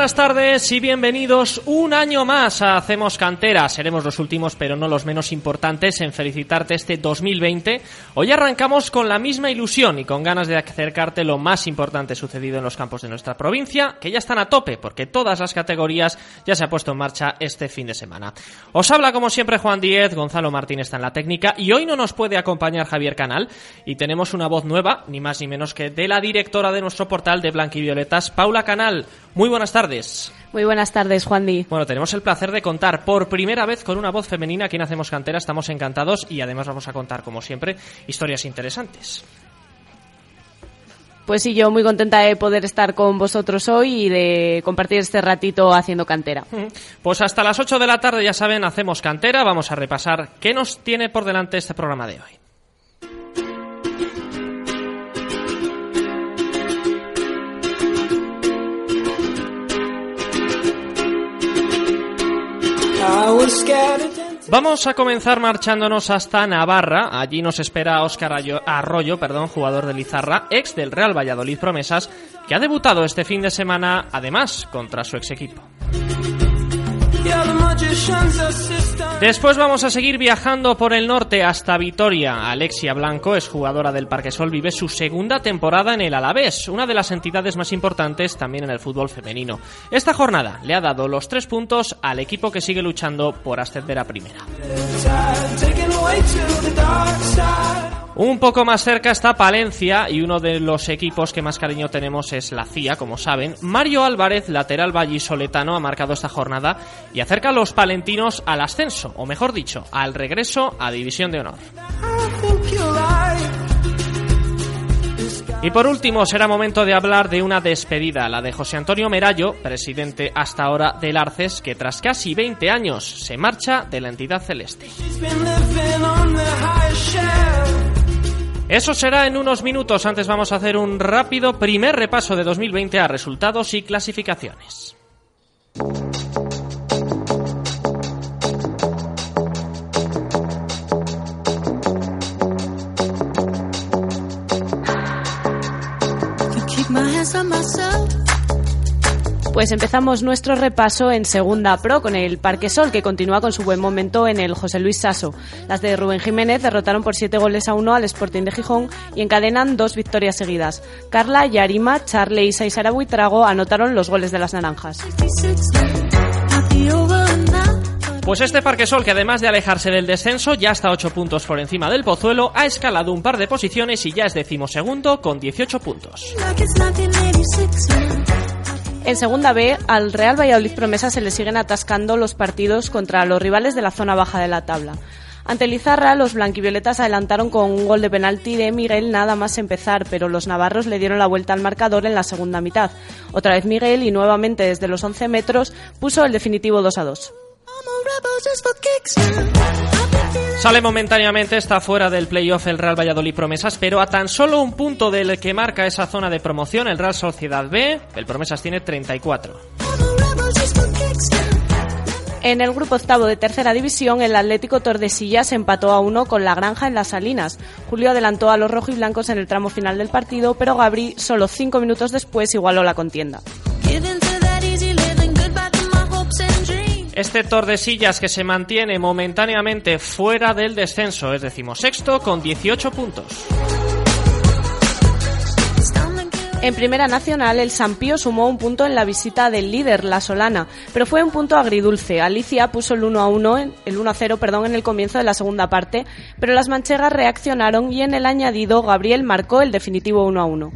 Buenas tardes y bienvenidos un año más a Hacemos Cantera. Seremos los últimos, pero no los menos importantes, en felicitarte este 2020. Hoy arrancamos con la misma ilusión y con ganas de acercarte lo más importante sucedido en los campos de nuestra provincia, que ya están a tope, porque todas las categorías ya se ha puesto en marcha este fin de semana. Os habla como siempre Juan Díez, Gonzalo Martín está en la técnica y hoy no nos puede acompañar Javier Canal y tenemos una voz nueva, ni más ni menos que de la directora de nuestro portal de Blanquivioletas, Paula Canal. Muy buenas tardes. Muy buenas tardes, Juan Di. Bueno, tenemos el placer de contar por primera vez con una voz femenina aquí en Hacemos Cantera. Estamos encantados y además vamos a contar, como siempre, historias interesantes. Pues sí, yo muy contenta de poder estar con vosotros hoy y de compartir este ratito haciendo cantera. Pues hasta las 8 de la tarde, ya saben, hacemos cantera. Vamos a repasar qué nos tiene por delante este programa de hoy. Vamos a comenzar marchándonos hasta Navarra. Allí nos espera Óscar Arroyo, perdón, jugador de Lizarra, ex del Real Valladolid Promesas, que ha debutado este fin de semana, además, contra su ex equipo. Después vamos a seguir viajando por el norte hasta Vitoria. Alexia Blanco es jugadora del Parquesol, vive su segunda temporada en el Alavés, una de las entidades más importantes también en el fútbol femenino. Esta jornada le ha dado los tres puntos al equipo que sigue luchando por ascender a primera. Un poco más cerca está Palencia y uno de los equipos que más cariño tenemos es la CIA, como saben. Mario Álvarez, lateral vallisoletano, ha marcado esta jornada y acerca a palentinos al ascenso, o mejor dicho, al regreso a División de Honor. Y por último, será momento de hablar de una despedida, la de José Antonio Merallo, presidente hasta ahora del Arces, que tras casi 20 años se marcha de la entidad celeste. Eso será en unos minutos. Antes vamos a hacer un rápido primer repaso de 2020 a resultados y clasificaciones. Pues empezamos nuestro repaso en Segunda Pro con el Parque Sol, que continúa con su buen momento en el José Luis Sasso. Las de Rubén Jiménez derrotaron por 7 goles a 1 al Sporting de Gijón y encadenan dos victorias seguidas. Carla, Yarima, Charle, Isa y Sara Buitrago anotaron los goles de las naranjas. Pues este Parque Sol, que además de alejarse del descenso, ya está 8 puntos por encima del Pozuelo, ha escalado un par de posiciones y ya es decimosegundo con 18 puntos. En segunda B, al Real Valladolid Promesa se le siguen atascando los partidos contra los rivales de la zona baja de la tabla. Ante Lizarra, los blanquivioletas adelantaron con un gol de penalti de Miguel nada más empezar, pero los navarros le dieron la vuelta al marcador en la segunda mitad. Otra vez Miguel y nuevamente desde los 11 metros puso el definitivo 2 a 2. Sale momentáneamente, está fuera del playoff el Real Valladolid Promesas, pero a tan solo un punto del que marca esa zona de promoción, el Real Sociedad B, el Promesas tiene 34. En el grupo octavo de tercera división, el Atlético Tordesillas empató a uno con la Granja en las Salinas. Julio adelantó a los rojiblancos en el tramo final del partido, pero Gabri, solo cinco minutos después, igualó la contienda. Este Tordesillas que se mantiene momentáneamente fuera del descenso, es decimosexto, con 18 puntos. En Primera Nacional, el Sampío sumó un punto en la visita del líder, la Solana, pero fue un punto agridulce. Alicia puso el 1 a 1, el 1 a 0, perdón, en el comienzo de la segunda parte, pero las manchegas reaccionaron y en el añadido Gabriel marcó el definitivo 1 a 1.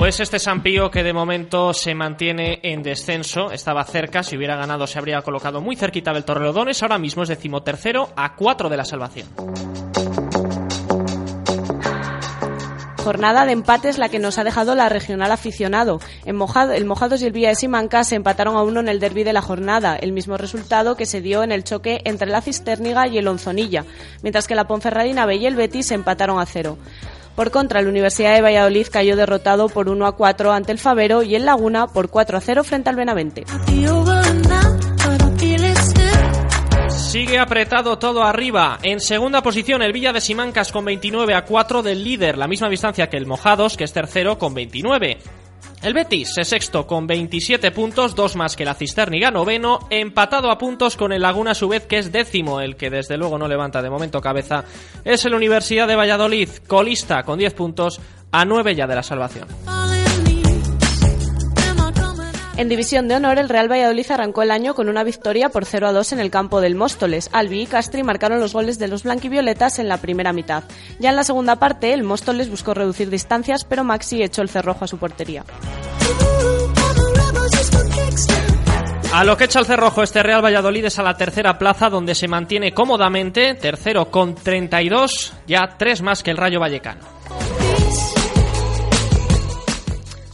Pues este Sampío que de momento se mantiene en descenso, estaba cerca, si hubiera ganado se habría colocado muy cerquita del Torrelodones, ahora mismo es decimotercero a cuatro de la salvación. Jornada de empates la que nos ha dejado la regional aficionado. En Mojado, el Mojados y el Villa de Simancas se empataron a uno en el derby de la jornada, el mismo resultado que se dio en el choque entre la Cisterniga y el Onzonilla, mientras que la Ponferradina B y el Betis se empataron a cero. Por contra, la Universidad de Valladolid cayó derrotado por 1 a 4 ante el Favero y el Laguna por 4 a 0 frente al Benavente. Sigue apretado todo arriba. En segunda posición el Villa de Simancas con 29 a 4 del líder, la misma distancia que el Mojados, que es tercero con 29. El Betis es sexto con 27 puntos, dos más que la Cisterniga noveno, empatado a puntos con el Laguna a su vez que es décimo, el que desde luego no levanta de momento cabeza es la Universidad de Valladolid, colista con 10 puntos a 9 ya de la salvación. En División de Honor, el Real Valladolid arrancó el año con una victoria por 0 a 2 en el campo del Móstoles. Albi y Castri marcaron los goles de los blanquivioletas en la primera mitad. Ya en la segunda parte, el Móstoles buscó reducir distancias, pero Maxi echó el cerrojo a su portería. A lo que echa el cerrojo este Real Valladolid es a la tercera plaza donde se mantiene cómodamente, tercero con 32, ya tres más que el Rayo Vallecano.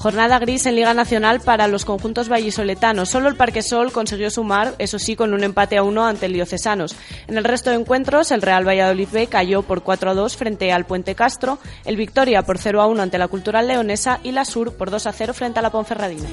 Jornada gris en Liga Nacional para los conjuntos vallisoletanos. Solo el Parque Sol consiguió sumar, eso sí, con un empate a uno ante el Diocesanos. En el resto de encuentros, el Real Valladolid B cayó por 4 a 2 frente al Puente Castro, el Victoria por 0 a 1 ante la Cultural Leonesa y la Sur por 2 a 0 frente a la Ponferradina.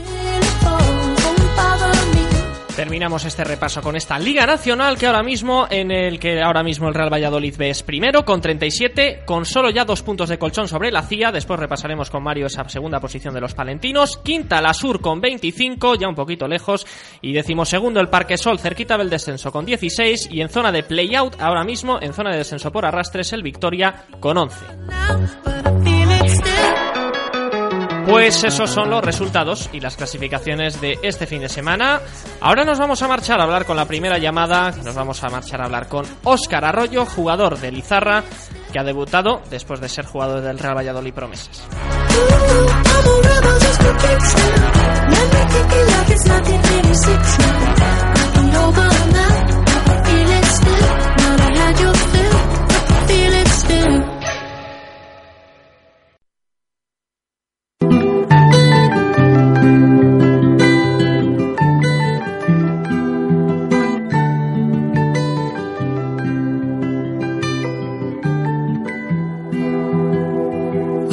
Terminamos este repaso con esta Liga Nacional que ahora mismo, en el que ahora mismo el Real Valladolid B es primero con 37, con solo ya dos puntos de colchón sobre la CIA. Después repasaremos con Mario esa segunda posición de los palentinos. Quinta la Sur con 25, ya un poquito lejos. Y segundo el Parque Sol, cerquita del descenso con 16. Y en zona de playout, ahora mismo, en zona de descenso por arrastres, el Victoria con 11. Pues esos son los resultados y las clasificaciones de este fin de semana. Ahora nos vamos a marchar a hablar con la primera llamada, nos vamos a marchar a hablar con Óscar Arroyo, jugador de Lizarra, que ha debutado después de ser jugador del Real Valladolid Promesas.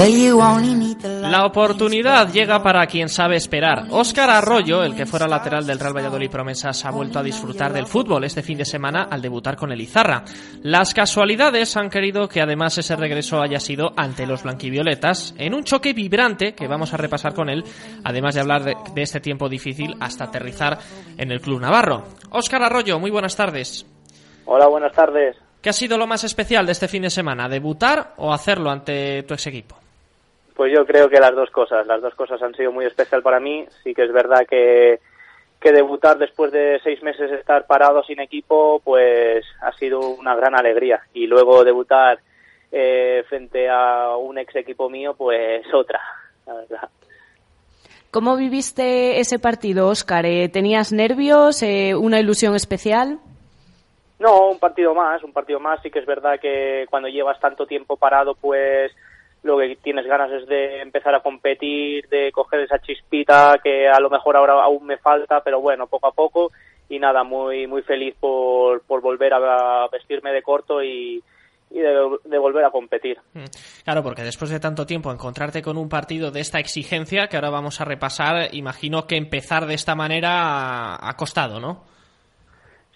La oportunidad llega para quien sabe esperar. Óscar Arroyo, el que fuera lateral del Real Valladolid Promesas, ha vuelto a disfrutar del fútbol este fin de semana al debutar con el Izarra. Las casualidades han querido que además ese regreso haya sido ante los blanquivioletas, en un choque vibrante que vamos a repasar con él, además de hablar de, de este tiempo difícil hasta aterrizar en el Club Navarro. Óscar Arroyo, muy buenas tardes. Hola, buenas tardes. ¿Qué ha sido lo más especial de este fin de semana? ¿Debutar o hacerlo ante tu ex equipo? Pues yo creo que las dos cosas. Las dos cosas han sido muy especial para mí. Sí que es verdad que, que debutar después de seis meses de estar parado sin equipo, pues ha sido una gran alegría. Y luego debutar eh, frente a un ex equipo mío, pues otra, la verdad. ¿Cómo viviste ese partido, Óscar? Eh, ¿Tenías nervios? Eh, ¿Una ilusión especial? No, un partido más, un partido más. Sí que es verdad que cuando llevas tanto tiempo parado, pues lo que tienes ganas es de empezar a competir, de coger esa chispita que a lo mejor ahora aún me falta, pero bueno, poco a poco y nada, muy muy feliz por, por volver a vestirme de corto y, y de, volver a competir. Mm. Claro, porque después de tanto tiempo encontrarte con un partido de esta exigencia que ahora vamos a repasar, imagino que empezar de esta manera ha costado, ¿no?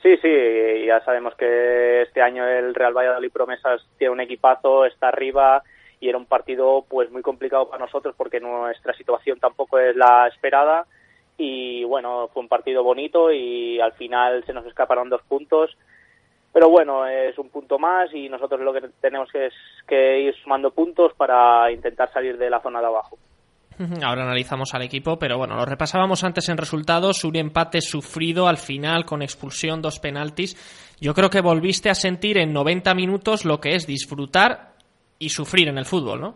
Sí, sí, ya sabemos que este año el Real Valladolid Promesas tiene un equipazo, está arriba, y era un partido pues muy complicado para nosotros porque nuestra situación tampoco es la esperada y bueno, fue un partido bonito y al final se nos escaparon dos puntos. Pero bueno, es un punto más y nosotros lo que tenemos que es que ir sumando puntos para intentar salir de la zona de abajo. Ahora analizamos al equipo, pero bueno, lo repasábamos antes en resultados, un empate sufrido al final con expulsión, dos penaltis. Yo creo que volviste a sentir en 90 minutos lo que es disfrutar y sufrir en el fútbol, ¿no?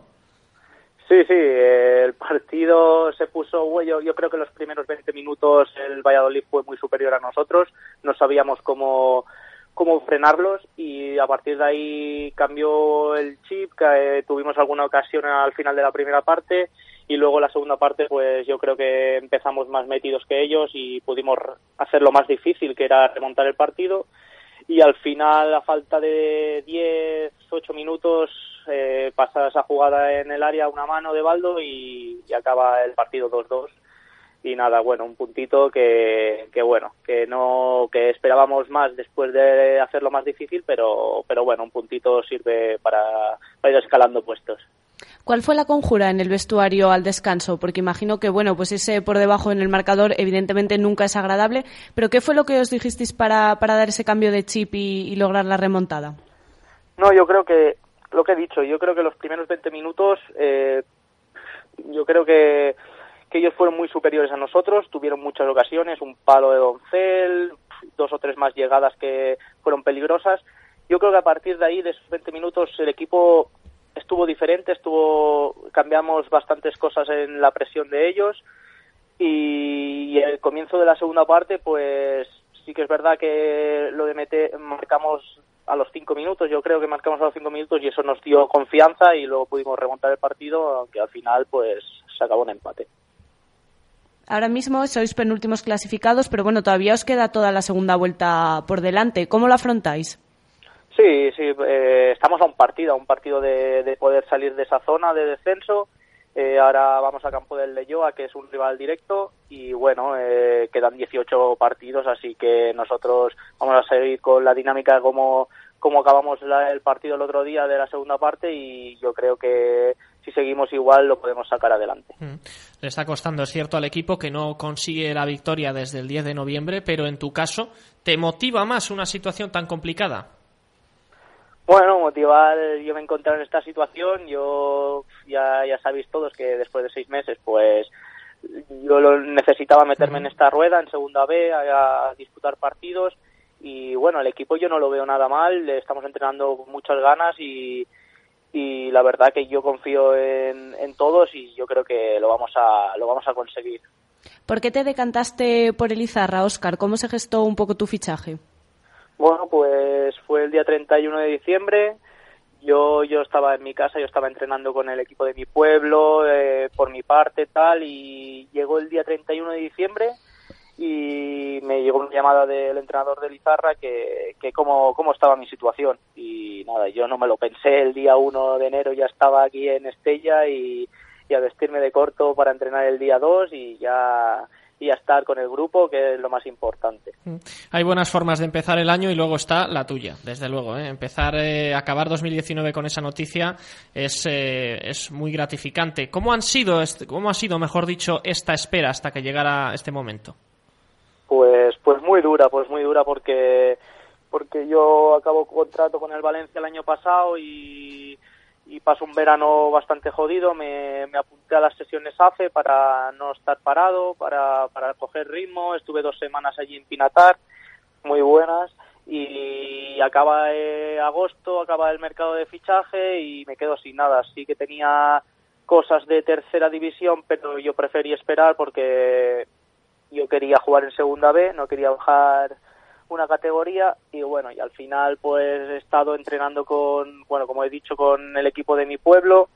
Sí, sí, el partido se puso, yo, yo creo que los primeros 20 minutos el Valladolid fue muy superior a nosotros, no sabíamos cómo, cómo frenarlos y a partir de ahí cambió el chip, que, eh, tuvimos alguna ocasión al final de la primera parte y luego la segunda parte pues yo creo que empezamos más metidos que ellos y pudimos hacer lo más difícil que era remontar el partido y al final a falta de 10, 8 minutos eh, pasa esa jugada en el área una mano de Baldo y, acaba el partido 2-2 y nada bueno un puntito que, que bueno que no que esperábamos más después de hacerlo más difícil pero pero bueno un puntito sirve para, para ir escalando puestos ¿Cuál fue la conjura en el vestuario al descanso? Porque imagino que, bueno, pues ese por debajo en el marcador evidentemente nunca es agradable, pero ¿qué fue lo que os dijisteis para, para dar ese cambio de chip y, lograr la remontada? No, yo creo que, lo que he dicho, yo creo que los primeros 20 minutos, eh, yo creo que, que ellos fueron muy superiores a nosotros, tuvieron muchas ocasiones, un palo de Doncel, dos o tres más llegadas que fueron peligrosas. Yo creo que a partir de ahí, de esos 20 minutos, el equipo estuvo diferente, estuvo cambiamos bastantes cosas en la presión de ellos y, el comienzo de la segunda parte pues sí que es verdad que lo de meter marcamos a los cinco minutos, yo creo que marcamos a los cinco minutos y eso nos dio confianza y luego pudimos remontar el partido, aunque al final pues se acabó un empate. Ahora mismo sois penúltimos clasificados, pero bueno, todavía os queda toda la segunda vuelta por delante. ¿Cómo lo afrontáis? Sí, sí, eh, estamos a un partido, a un partido de, poder salir de esa zona de descenso. Eh, ahora vamos a campo del Leyoa, que es un rival directo, y bueno, eh, quedan 18 partidos, así que nosotros vamos a seguir con la dinámica como, como acabamos el partido el otro día de la segunda parte, y yo creo que si seguimos igual lo podemos sacar adelante. Mm. Le está costando, es cierto, al equipo que no consigue la victoria desde el 10 de noviembre, pero en tu caso, ¿te motiva más una situación tan complicada? Bueno, motivar, yo me encontré en esta situación, yo ya, ya sabéis todos que después de seis meses, pues yo lo necesitaba meterme en esta rueda, en segunda B, a, disputar partidos y bueno, el equipo yo no lo veo nada mal, estamos entrenando con muchas ganas y, y la verdad que yo confío en, en todos y yo creo que lo vamos a, lo vamos a conseguir. ¿Por qué te decantaste por Elizarra, Oscar? ¿Cómo se gestó un poco tu fichaje? Bueno, pues fue el día 31 de diciembre. Yo, yo estaba en mi casa, yo estaba entrenando con el equipo de mi pueblo, eh, por mi parte, tal, y llegó el día 31 de diciembre y me llegó una llamada del entrenador de Lizarra que, que cómo, cómo estaba mi situación. Y nada, yo no me lo pensé, el día 1 de enero ya estaba aquí en Estella y, y a vestirme de corto para entrenar el día 2 y ya y a estar con el grupo, que es lo más importante. Mm. Hay buenas formas de empezar el año y luego está la tuya, desde luego. ¿eh? Empezar, eh, acabar 2019 con esa noticia es, eh, es muy gratificante. ¿Cómo, han sido, ¿Cómo ha sido, mejor dicho, esta espera hasta que llegara este momento? Pues, pues muy dura, pues muy dura porque, porque yo acabo contrato con el Valencia el año pasado y y paso un verano bastante jodido. Me, apunté a las sesiones AFE para no estar parado, para, para coger ritmo. Estuve dos semanas allí en Pinatar, muy buenas. Y acaba eh, agosto, acaba el mercado de fichaje y me quedo sin nada. Sí que tenía cosas de tercera división, pero yo preferí esperar porque yo quería jugar en segunda B, no quería bajar una categoría y bueno, y al final pues he estado entrenando con, bueno, como he dicho, con el equipo de mi pueblo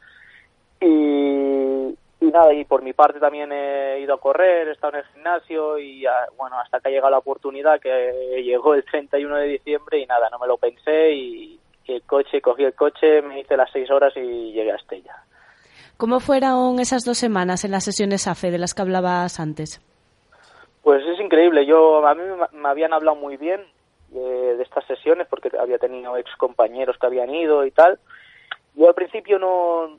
y, y nada, y por mi parte también he ido a correr, he estado en el gimnasio y bueno, hasta que ha llegado la oportunidad que llegó el 31 de diciembre y nada, no me lo pensé y, el coche, cogí el coche, me hice las seis horas y llegué a Estella. ¿Cómo fueron esas dos semanas en las sesiones AFE de las que hablabas antes? Pues es increíble. Yo a mí me habían hablado muy bien de, estas sesiones porque había tenido ex compañeros que habían ido y tal. Yo al principio no,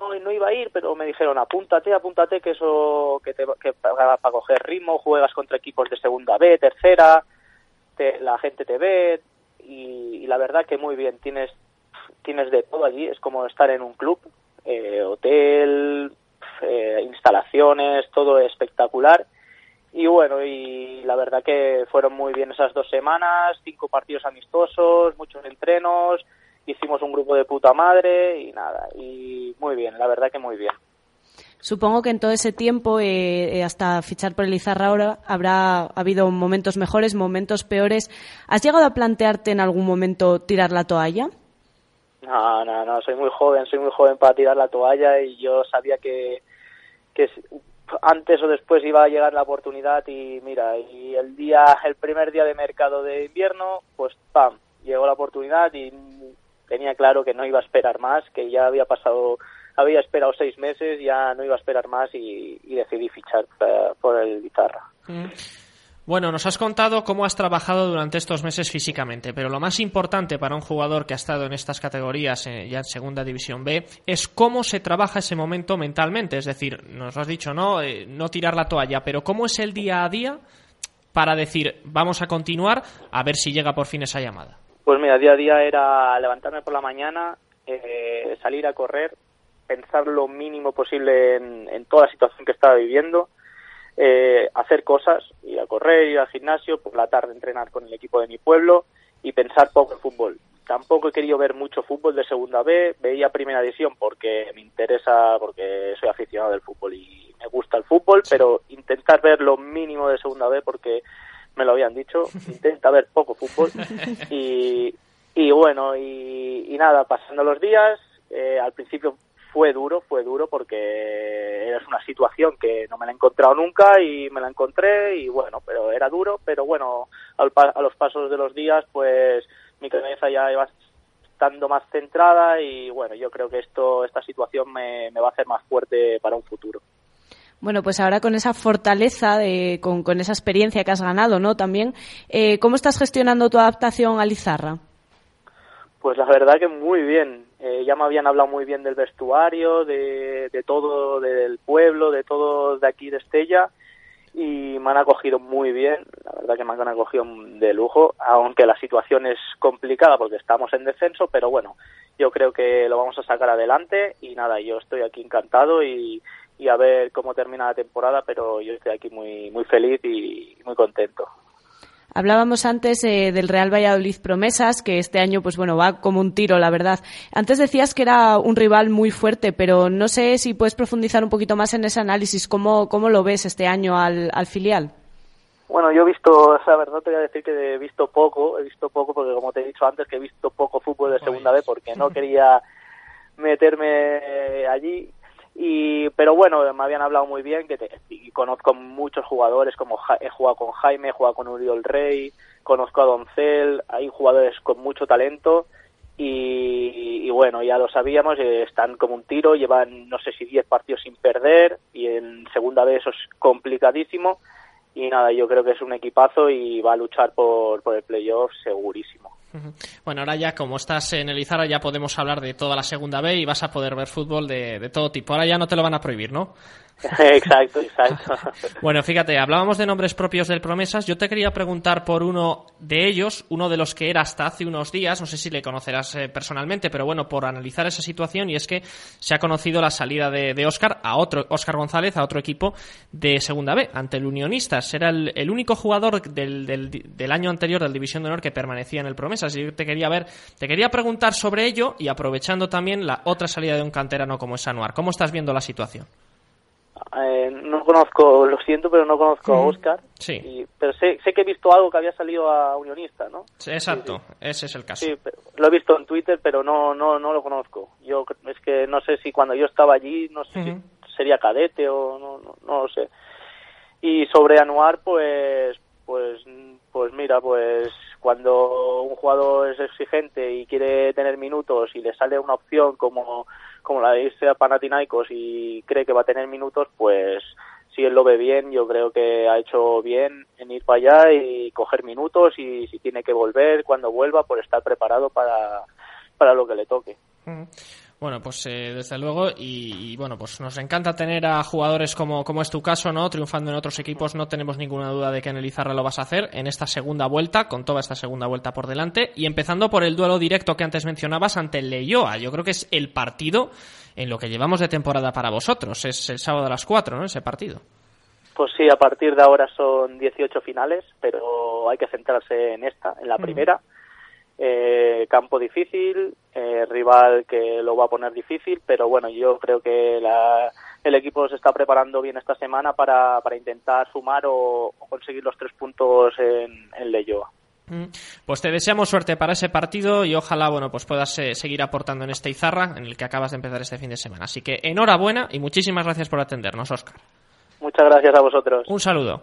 no, iba a ir, pero me dijeron apúntate, apúntate que eso que te que para, para coger ritmo juegas contra equipos de segunda B, tercera, la gente te ve y, y, la verdad que muy bien. Tienes tienes de todo allí. Es como estar en un club, eh, hotel, eh, instalaciones, todo espectacular y bueno, y la verdad que fueron muy bien esas dos semanas, cinco partidos amistosos, muchos entrenos hicimos un grupo de puta madre y nada, y muy bien, la verdad que muy bien. Supongo que en todo ese tiempo, eh, eh, hasta fichar por el Izarra ahora, habrá habido momentos mejores, momentos peores. ¿Has llegado a plantearte en algún momento tirar la toalla? No, no, no, soy muy joven, soy muy joven para tirar la toalla y yo sabía que, que antes o después iba a llegar la oportunidad y mira, y el día, el primer día de mercado de invierno, pues pam, llegó la oportunidad y tenía claro que no iba a esperar más, que ya había pasado había esperado seis meses, ya no iba a esperar más y, decidí fichar eh, por el guitarra. Mm. Bueno, nos has contado cómo has trabajado durante estos meses físicamente, pero lo más importante para un jugador que ha estado en estas categorías, eh, ya en Segunda División B, es cómo se trabaja ese momento mentalmente. Es decir, nos has dicho, ¿no? Eh, no tirar la toalla, pero cómo es el día a día para decir, vamos a continuar a ver si llega por fin esa llamada. Pues mira, día a día era levantarme por la mañana, salir a correr, pensar lo mínimo posible en, toda la situación que estaba viviendo, eh, hacer cosas, ir a correr, ir al gimnasio, por la tarde entrenar con el equipo de mi pueblo y pensar poco en fútbol. Tampoco he querido ver mucho fútbol de segunda B, veía primera división porque me interesa, porque soy aficionado del fútbol y me gusta el fútbol, pero intentar ver lo mínimo de segunda B porque me lo habían dicho, intenta ver poco fútbol y, y bueno, y, nada, pasando los días, eh, al principio fue duro, fue duro porque es una situación que no me la he encontrado nunca y me la encontré y bueno, pero era duro, pero bueno, a los pasos de los días pues mi cabeza ya iba estando más centrada y bueno, yo creo que esto, esta situación me, va a hacer más fuerte para un futuro. Bueno, pues ahora con esa fortaleza, de, con, con esa experiencia que has ganado, ¿no? También, eh, ¿cómo estás gestionando tu adaptación a Lizarra? Pues la verdad que muy bien. Eh, ya me habían hablado muy bien del vestuario, de, todo del pueblo, de todo de aquí de Estella y me han acogido muy bien, la verdad que me han acogido de lujo, aunque la situación es complicada porque estamos en descenso, pero bueno, yo creo que lo vamos a sacar adelante y nada, yo estoy aquí encantado y, y a ver cómo termina la temporada, pero yo estoy aquí muy muy feliz y muy contento. Hablábamos antes eh, del Real Valladolid Promesas, que este año, pues bueno, va como un tiro, la verdad. Antes decías que era un rival muy fuerte, pero no sé si puedes profundizar un poquito más en ese análisis. ¿Cómo, cómo lo ves este año al, al filial? Bueno, yo he visto, la verdad te voy a decir que he visto poco, he visto poco porque como te he dicho antes que he visto poco fútbol de segunda vez porque no quería meterme allí y pero bueno me habían hablado muy bien que y conozco muchos jugadores como he jugado con Jaime he jugado con Uriol Rey conozco a Doncel hay jugadores con mucho talento y, bueno ya lo sabíamos eh, están como un tiro llevan no sé si 10 partidos sin perder y en segunda vez eso es complicadísimo y nada yo creo que es un equipazo y va a luchar por, por el playoff segurísimo bueno, ahora ya como estás en el Izara ya podemos hablar de toda la segunda B y vas a poder ver fútbol de, de todo tipo. Ahora ya no te lo van a prohibir, ¿no? exacto, exacto. bueno, fíjate, hablábamos de nombres propios del Promesas. Yo te quería preguntar por uno de ellos, uno de los que era hasta hace unos días, no sé si le conocerás eh, personalmente, pero bueno, por analizar esa situación, y es que se ha conocido la salida de, de Oscar a otro, Oscar González, a otro equipo de Segunda B, ante el Unionistas. Era el, único jugador del, del, del, año anterior del División de Honor que permanecía en el Promesas. Y te quería ver, te quería preguntar sobre ello y aprovechando también la otra salida de un canterano como es Anuar. ¿Cómo estás viendo la situación? Eh, no conozco, lo siento, pero no conozco a Oscar. Sí. pero sé, sé que he visto algo que había salido a Unionista, ¿no? exacto, ese es el caso. Sí, lo he visto en Twitter, pero no, no, no lo conozco. Yo es que no sé si cuando yo estaba allí, no sé si sería cadete o no, no, no lo sé. Y sobre Anuar, pues, pues, pues mira, pues cuando un jugador es exigente y quiere tener minutos y le sale una opción como como la de irse a Panathinaikos y cree que va a tener minutos, pues si él lo ve bien, yo creo que ha hecho bien en ir para allá y coger minutos y si tiene que volver, cuando vuelva, por estar preparado para, para lo que le toque. Bueno, pues eh, desde luego, y, bueno, pues nos encanta tener a jugadores como, como es tu caso, ¿no? Triunfando en otros equipos, no tenemos ninguna duda de que en el Izarra lo vas a hacer en esta segunda vuelta, con toda esta segunda vuelta por delante, y empezando por el duelo directo que antes mencionabas ante el Leioa. Yo creo que es el partido en lo que llevamos de temporada para vosotros. Es el sábado a las 4, ¿no? Ese partido. Pues sí, a partir de ahora son 18 finales, pero hay que centrarse en esta, en la primera eh, campo difícil, eh, rival que lo va a poner difícil, pero bueno, yo creo que el equipo se está preparando bien esta semana para, para intentar sumar o, conseguir los tres puntos en, en Leyoa. Mm. Pues te deseamos suerte para ese partido y ojalá bueno pues puedas eh, seguir aportando en este Izarra en el que acabas de empezar este fin de semana. Así que enhorabuena y muchísimas gracias por atendernos, Oscar. Muchas gracias a vosotros. Un saludo.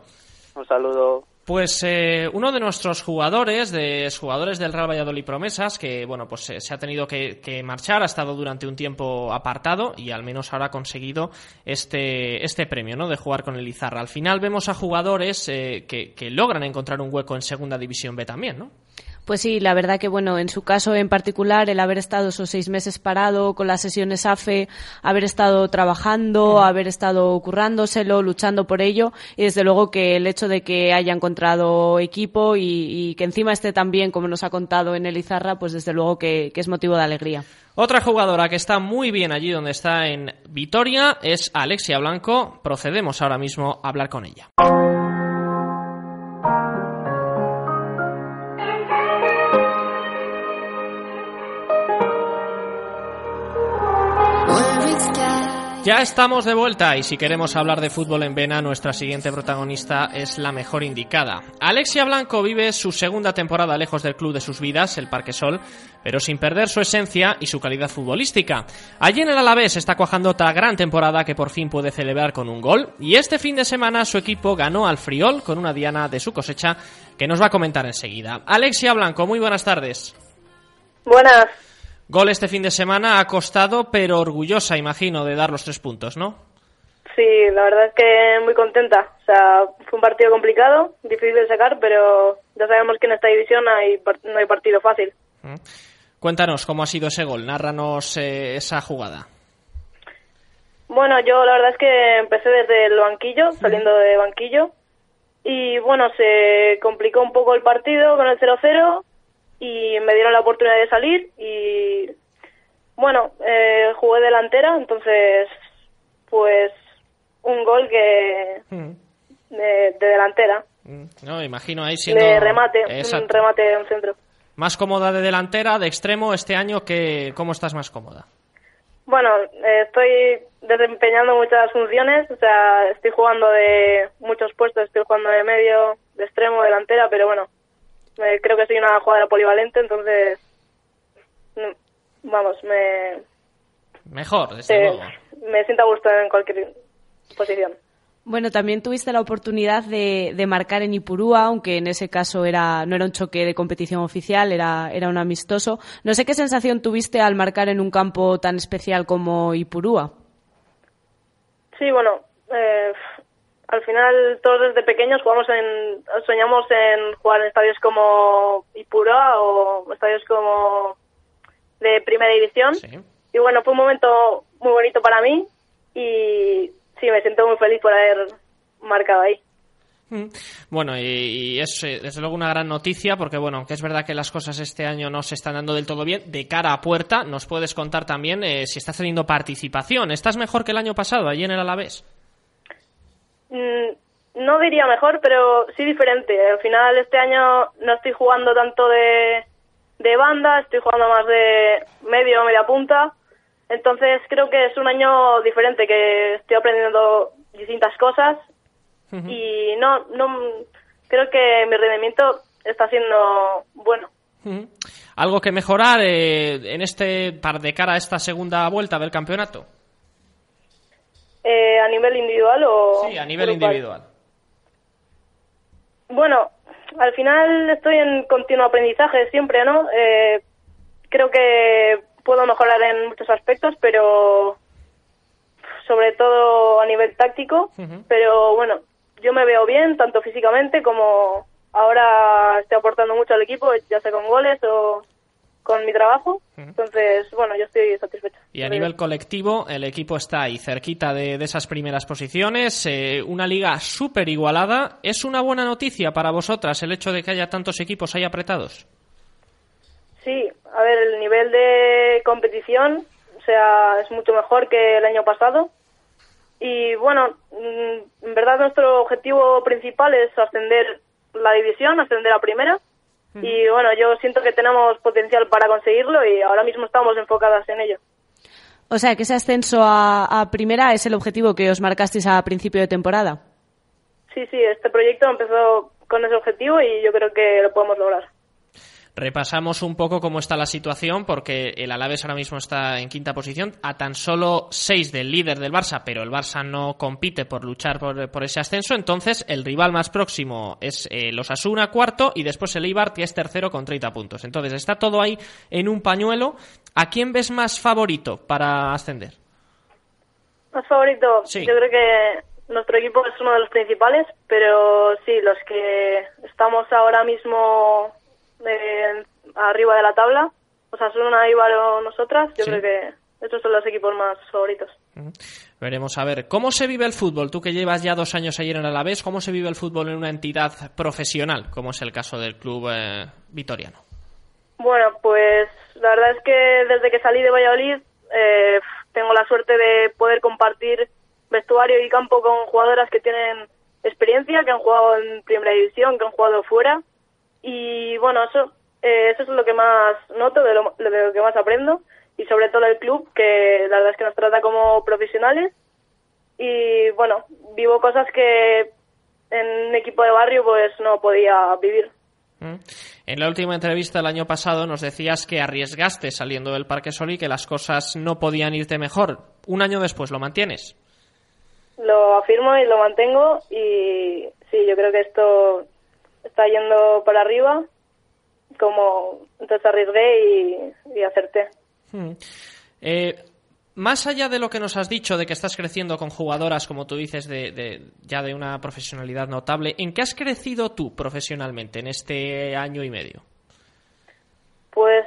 Un saludo. Pues eh, uno de nuestros jugadores, de jugadores del Real Valladolid Promesas, que bueno, pues eh, se ha tenido que, marchar, ha estado durante un tiempo apartado y al menos ahora ha conseguido este, este premio, ¿no? De jugar con el Izarra. Al final vemos a jugadores eh, que, que logran encontrar un hueco en Segunda División B también, ¿no? Pues sí, la verdad que bueno, en su caso en particular, el haber estado esos seis meses parado con las sesiones AFE, haber estado trabajando, haber estado currándoselo, luchando por ello, y desde luego que el hecho de que haya encontrado equipo y, que encima esté tan bien como nos ha contado en el Izarra, pues desde luego que, que es motivo de alegría. Otra jugadora que está muy bien allí donde está en Vitoria es Alexia Blanco. Procedemos ahora mismo a hablar con ella. Ya estamos de vuelta y si queremos hablar de fútbol en Vena, nuestra siguiente protagonista es la mejor indicada. Alexia Blanco vive su segunda temporada lejos del club de sus vidas, el Parque Sol, pero sin perder su esencia y su calidad futbolística. Allí en el Alavés está cuajando otra gran temporada que por fin puede celebrar con un gol y este fin de semana su equipo ganó al Friol con una diana de su cosecha que nos va a comentar enseguida. Alexia Blanco, muy buenas tardes. Buenas. Gol este fin de semana ha costado, pero orgullosa, imagino, de dar los tres puntos, ¿no? Sí, la verdad es que muy contenta. O sea, fue un partido complicado, difícil de sacar, pero ya sabemos que en esta división hay, no hay partido fácil. Mm. Cuéntanos cómo ha sido ese gol, nárranos eh, esa jugada. Bueno, yo la verdad es que empecé desde el banquillo, saliendo de banquillo, y bueno, se complicó un poco el partido con el 0-0 y me dieron la oportunidad de salir y bueno, eh, jugué delantera, entonces pues un gol que mm. de, delantera. Mm. No, imagino ahí siendo... De remate, un remate de un centro. Más cómoda de delantera, de extremo, este año, que ¿cómo estás más cómoda? Bueno, eh, estoy desempeñando muchas funciones, o sea, estoy jugando de muchos puestos, estoy jugando de medio, de extremo, delantera, pero bueno, creo que soy una jugadora polivalente, entonces, vamos, me... Mejor, desde luego. Me siento a gusto en cualquier posición. Bueno, también tuviste la oportunidad de, de, marcar en Ipurúa, aunque en ese caso era, no era un choque de competición oficial, era, era un amistoso. No sé qué sensación tuviste al marcar en un campo tan especial como Ipurúa. Sí, bueno, eh, al final todos desde pequeños jugamos en, soñamos en jugar en estadios como Ipura o estadios como de primera división. Y bueno, fue un momento muy bonito para mí y sí, me siento muy feliz por haber marcado ahí. Mm. Bueno, y, es eh, desde luego una gran noticia porque, bueno, aunque es verdad que las cosas este año no se están dando del todo bien, de cara a puerta, nos puedes contar también eh, si estás teniendo participación. ¿Estás mejor que el año pasado allí en el Alavés? Mm, no diría mejor, pero sí diferente. Al final este año no estoy jugando tanto de, de banda, estoy jugando más de medio o media punta. Entonces creo que es un año diferente, que estoy aprendiendo distintas cosas y no, no creo que mi rendimiento está siendo bueno. ¿Algo que mejorar eh, en este par de cara a esta segunda vuelta del campeonato? Eh, ¿A nivel individual o...? Sí, a nivel individual. Bueno, al final estoy en continuo aprendizaje siempre, ¿no? Eh, creo que puedo mejorar en muchos aspectos, pero sobre todo a nivel táctico. Pero bueno, yo me veo bien, tanto físicamente como ahora estoy aportando mucho al equipo, ya sea con goles o con mi trabajo. Entonces, bueno, yo estoy satisfecha. Y a nivel colectivo, el equipo está ahí cerquita de, esas primeras posiciones, eh, una liga súper igualada. ¿Es una buena noticia para vosotras el hecho de que haya tantos equipos ahí apretados? Sí, a ver, el nivel de competición, o sea, es mucho mejor que el año pasado. Y bueno, mm, en verdad nuestro objetivo principal es ascender la división, ascender a primera Y bueno, yo siento que tenemos potencial para conseguirlo y ahora mismo estamos enfocadas en ello. O sea, que ese ascenso a, primera es el objetivo que os marcasteis a principio de temporada. Sí, sí, este proyecto empezó con ese objetivo y yo creo que lo podemos lograr. Repasamos un poco cómo está la situación, porque el Alaves ahora mismo está en quinta posición, a tan solo seis del líder del Barça, pero el Barça no compite por luchar por, ese ascenso. Entonces, el rival más próximo es eh, los Asuna, cuarto, y después el Eibar, que es tercero con 30 puntos. Entonces, está todo ahí en un pañuelo. ¿A quién ves más favorito para ascender? Más favorito, yo creo que nuestro equipo es uno de los principales, pero sí, los que estamos ahora mismo arriba de la tabla. O sea, son una o nosotras. Yo creo que estos son los equipos más favoritos. Veremos a ver. ¿Cómo se vive el fútbol? Tú que llevas ya dos años ayer en Alavés, ¿cómo se vive el fútbol en una entidad profesional, como es el caso del club eh, vitoriano? Bueno, pues la verdad es que desde que salí de Valladolid eh, tengo la suerte de poder compartir vestuario y campo con jugadoras que tienen experiencia, que han jugado en primera división, que han jugado fuera y bueno, eso, eh, eso es lo que más noto, de lo, de lo que más aprendo y sobre todo el club, que la verdad es que nos trata como profesionales y bueno, vivo cosas que en un equipo de barrio pues no podía vivir. Mm. En la última entrevista el año pasado nos decías que arriesgaste saliendo del Parque Sol y que las cosas no podían irte mejor. Un año después, ¿lo mantienes? Lo afirmo y lo mantengo y sí, yo creo que esto está yendo para arriba, como entonces arriesgué y, acerté. Hmm. Eh, más allá de lo que nos has dicho, de que estás creciendo con jugadoras, como tú dices, de, ya de una profesionalidad notable, ¿en qué has crecido tú profesionalmente en este año y medio? Pues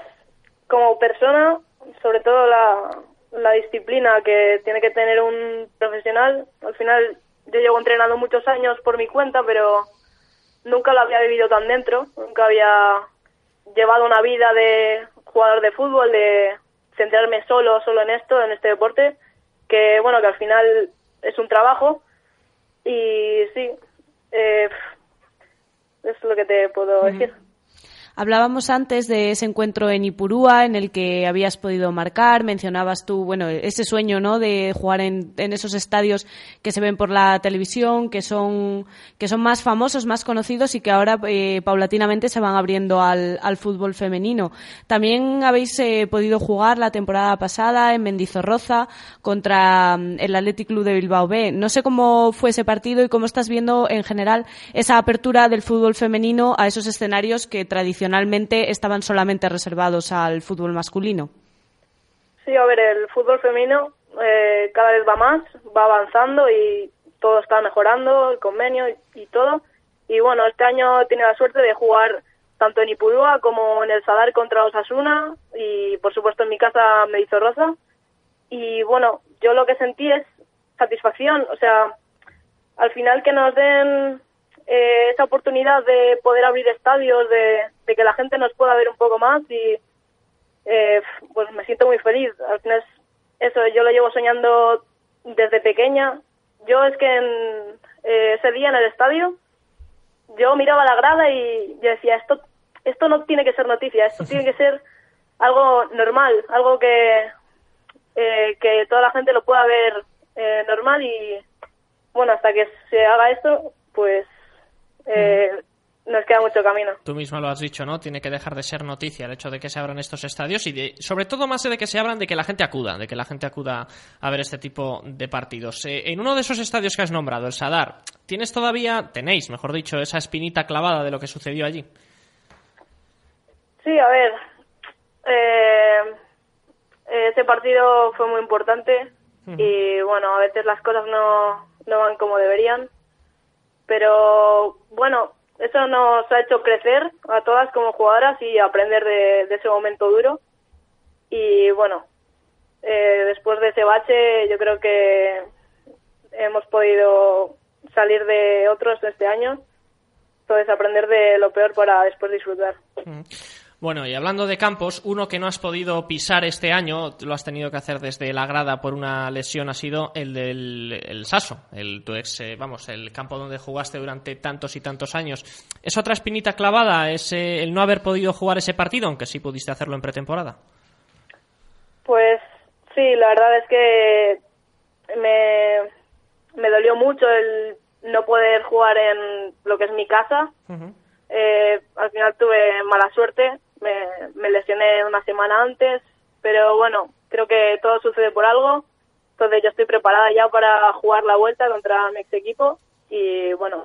como persona, sobre todo la, la disciplina que tiene que tener un profesional. Al final yo llevo entrenando muchos años por mi cuenta, pero nunca lo había vivido tan dentro, nunca había llevado una vida de jugador de fútbol, de centrarme solo, solo en esto, en este deporte, que bueno, que al final es un trabajo y sí, eh, es lo que te puedo decir. Hablábamos antes de ese encuentro en Ipurúa en el que habías podido marcar, mencionabas tú, bueno, ese sueño, ¿no? De jugar en, esos estadios que se ven por la televisión, que son, que son más famosos, más conocidos y que ahora eh, paulatinamente se van abriendo al, fútbol femenino. También habéis eh, podido jugar la temporada pasada en Mendizorroza contra mm, el Athletic Club de Bilbao B. No sé cómo fue ese partido y cómo estás viendo en general esa apertura del fútbol femenino a esos escenarios que tradicionalmente tradicionalmente estaban solamente reservados al fútbol masculino. Sí, a ver, el fútbol femenino eh, cada vez va más, va avanzando y todo está mejorando, el convenio y, todo. Y bueno, este año he tenido la suerte de jugar tanto en Ipurúa como en el Sadar contra Osasuna y por supuesto en mi casa me hizo Rosa. Y bueno, yo lo que sentí es satisfacción, o sea, al final que nos den eh, esa oportunidad de poder abrir estadios, de, que la gente nos pueda ver un poco más y eh, pues me siento muy feliz. Al final es eso, yo lo llevo soñando desde pequeña. Yo es que en, eh, ese día en el estadio yo miraba la grada y yo decía, esto, esto no tiene que ser noticia, esto tiene que ser algo normal, algo que, que toda la gente lo pueda ver normal y bueno, hasta que se haga esto, pues eh, nos queda mucho camino. Tú mismo lo has dicho, ¿no? Tiene que dejar de ser noticia el hecho de que se abran estos estadios y de, sobre todo más de que se abran, de que la gente acuda, de que la gente acuda a ver este tipo de partidos. Eh, en uno de esos estadios que has nombrado, el Sadar, ¿tienes todavía, tenéis, mejor dicho, esa espinita clavada de lo que sucedió allí? Sí, a ver, eh, ese partido fue muy importante y bueno, a veces las cosas no, no van como deberían pero bueno, eso nos ha hecho crecer a todas como jugadoras y aprender de, ese momento duro. Y bueno, eh, después de ese bache yo creo que hemos podido salir de otros este año. Entonces aprender de lo peor para después disfrutar. Bueno, y hablando de campos, uno que no has podido pisar este año, lo has tenido que hacer desde la grada por una lesión, ha sido el del el Saso, el tu ex, eh, vamos, el campo donde jugaste durante tantos y tantos años. ¿Es otra espinita clavada, es el no haber podido jugar ese partido, aunque sí pudiste hacerlo en pretemporada? Pues sí, la verdad es que me, me dolió mucho el no poder jugar en lo que es mi casa. eh, al final tuve mala suerte, me, lesioné una semana antes, pero bueno, creo que todo sucede por algo. Entonces yo estoy preparada ya para jugar la vuelta contra mi ex equipo y bueno,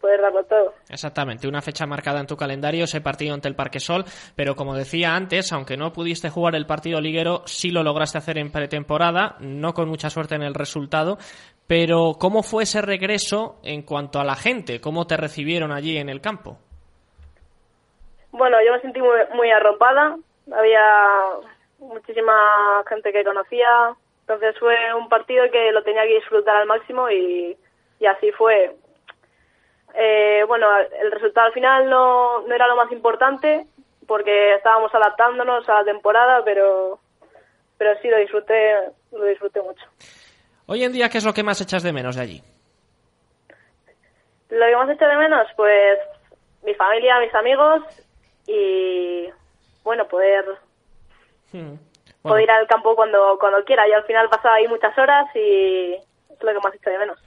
poder darlo todo. Exactamente, una fecha marcada en tu calendario, ese partido ante el Parque Sol, pero como decía antes, aunque no pudiste jugar el partido liguero, sí lo lograste hacer en pretemporada, no con mucha suerte en el resultado, pero ¿cómo fue ese regreso en cuanto a la gente? ¿Cómo te recibieron allí en el campo? Bueno, yo me sentí muy, muy arropada, había muchísima gente que conocía, entonces fue un partido que lo tenía que disfrutar al máximo y, y así fue. Eh, bueno, el resultado al final no, no era lo más importante porque estábamos adaptándonos a la temporada, pero, pero sí lo disfruté, lo disfruté mucho. Hoy en día, ¿qué es lo que más echas de menos de allí? Lo que más echo de menos, pues mi familia, mis amigos y bueno, poder Hmm. poder ir al campo cuando cuando quiera. Yo al final pasaba ahí muchas horas y es lo que más echo de menos.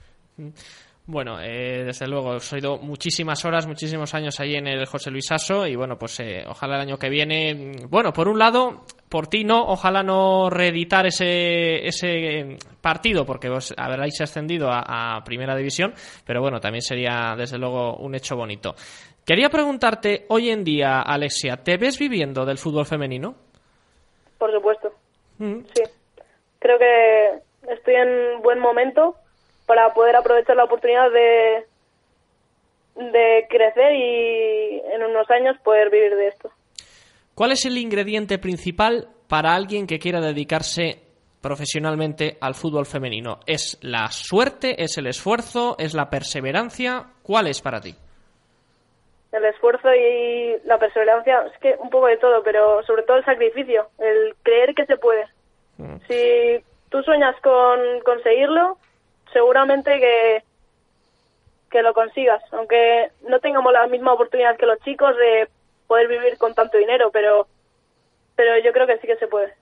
Bueno, eh, desde luego, he ido muchísimas horas, muchísimos años ahí en el José Luis Aso y bueno, pues eh, ojalá el año que viene, mm, bueno, por un lado, por ti no, ojalá no reeditar ese, ese partido porque os habréis ascendido a, a Primera División, pero bueno, también sería desde luego un hecho bonito. Quería preguntarte, hoy en día, Alexia, ¿te ves viviendo del fútbol femenino? Por supuesto. Mm. Sí. Creo que estoy en buen momento para poder aprovechar la oportunidad de de crecer y en unos años poder vivir de esto. ¿Cuál es el ingrediente principal para alguien que quiera dedicarse profesionalmente al fútbol femenino? ¿Es la suerte? ¿Es el esfuerzo? ¿Es la perseverancia? ¿Cuál es para ti? El esfuerzo y la perseverancia, es que un poco de todo, pero sobre todo el sacrificio, el creer que se puede. Si tú sueñas con conseguirlo, seguramente que que lo consigas, aunque no tengamos la misma oportunidad que los chicos de poder vivir con tanto dinero, pero pero yo creo que sí que se puede.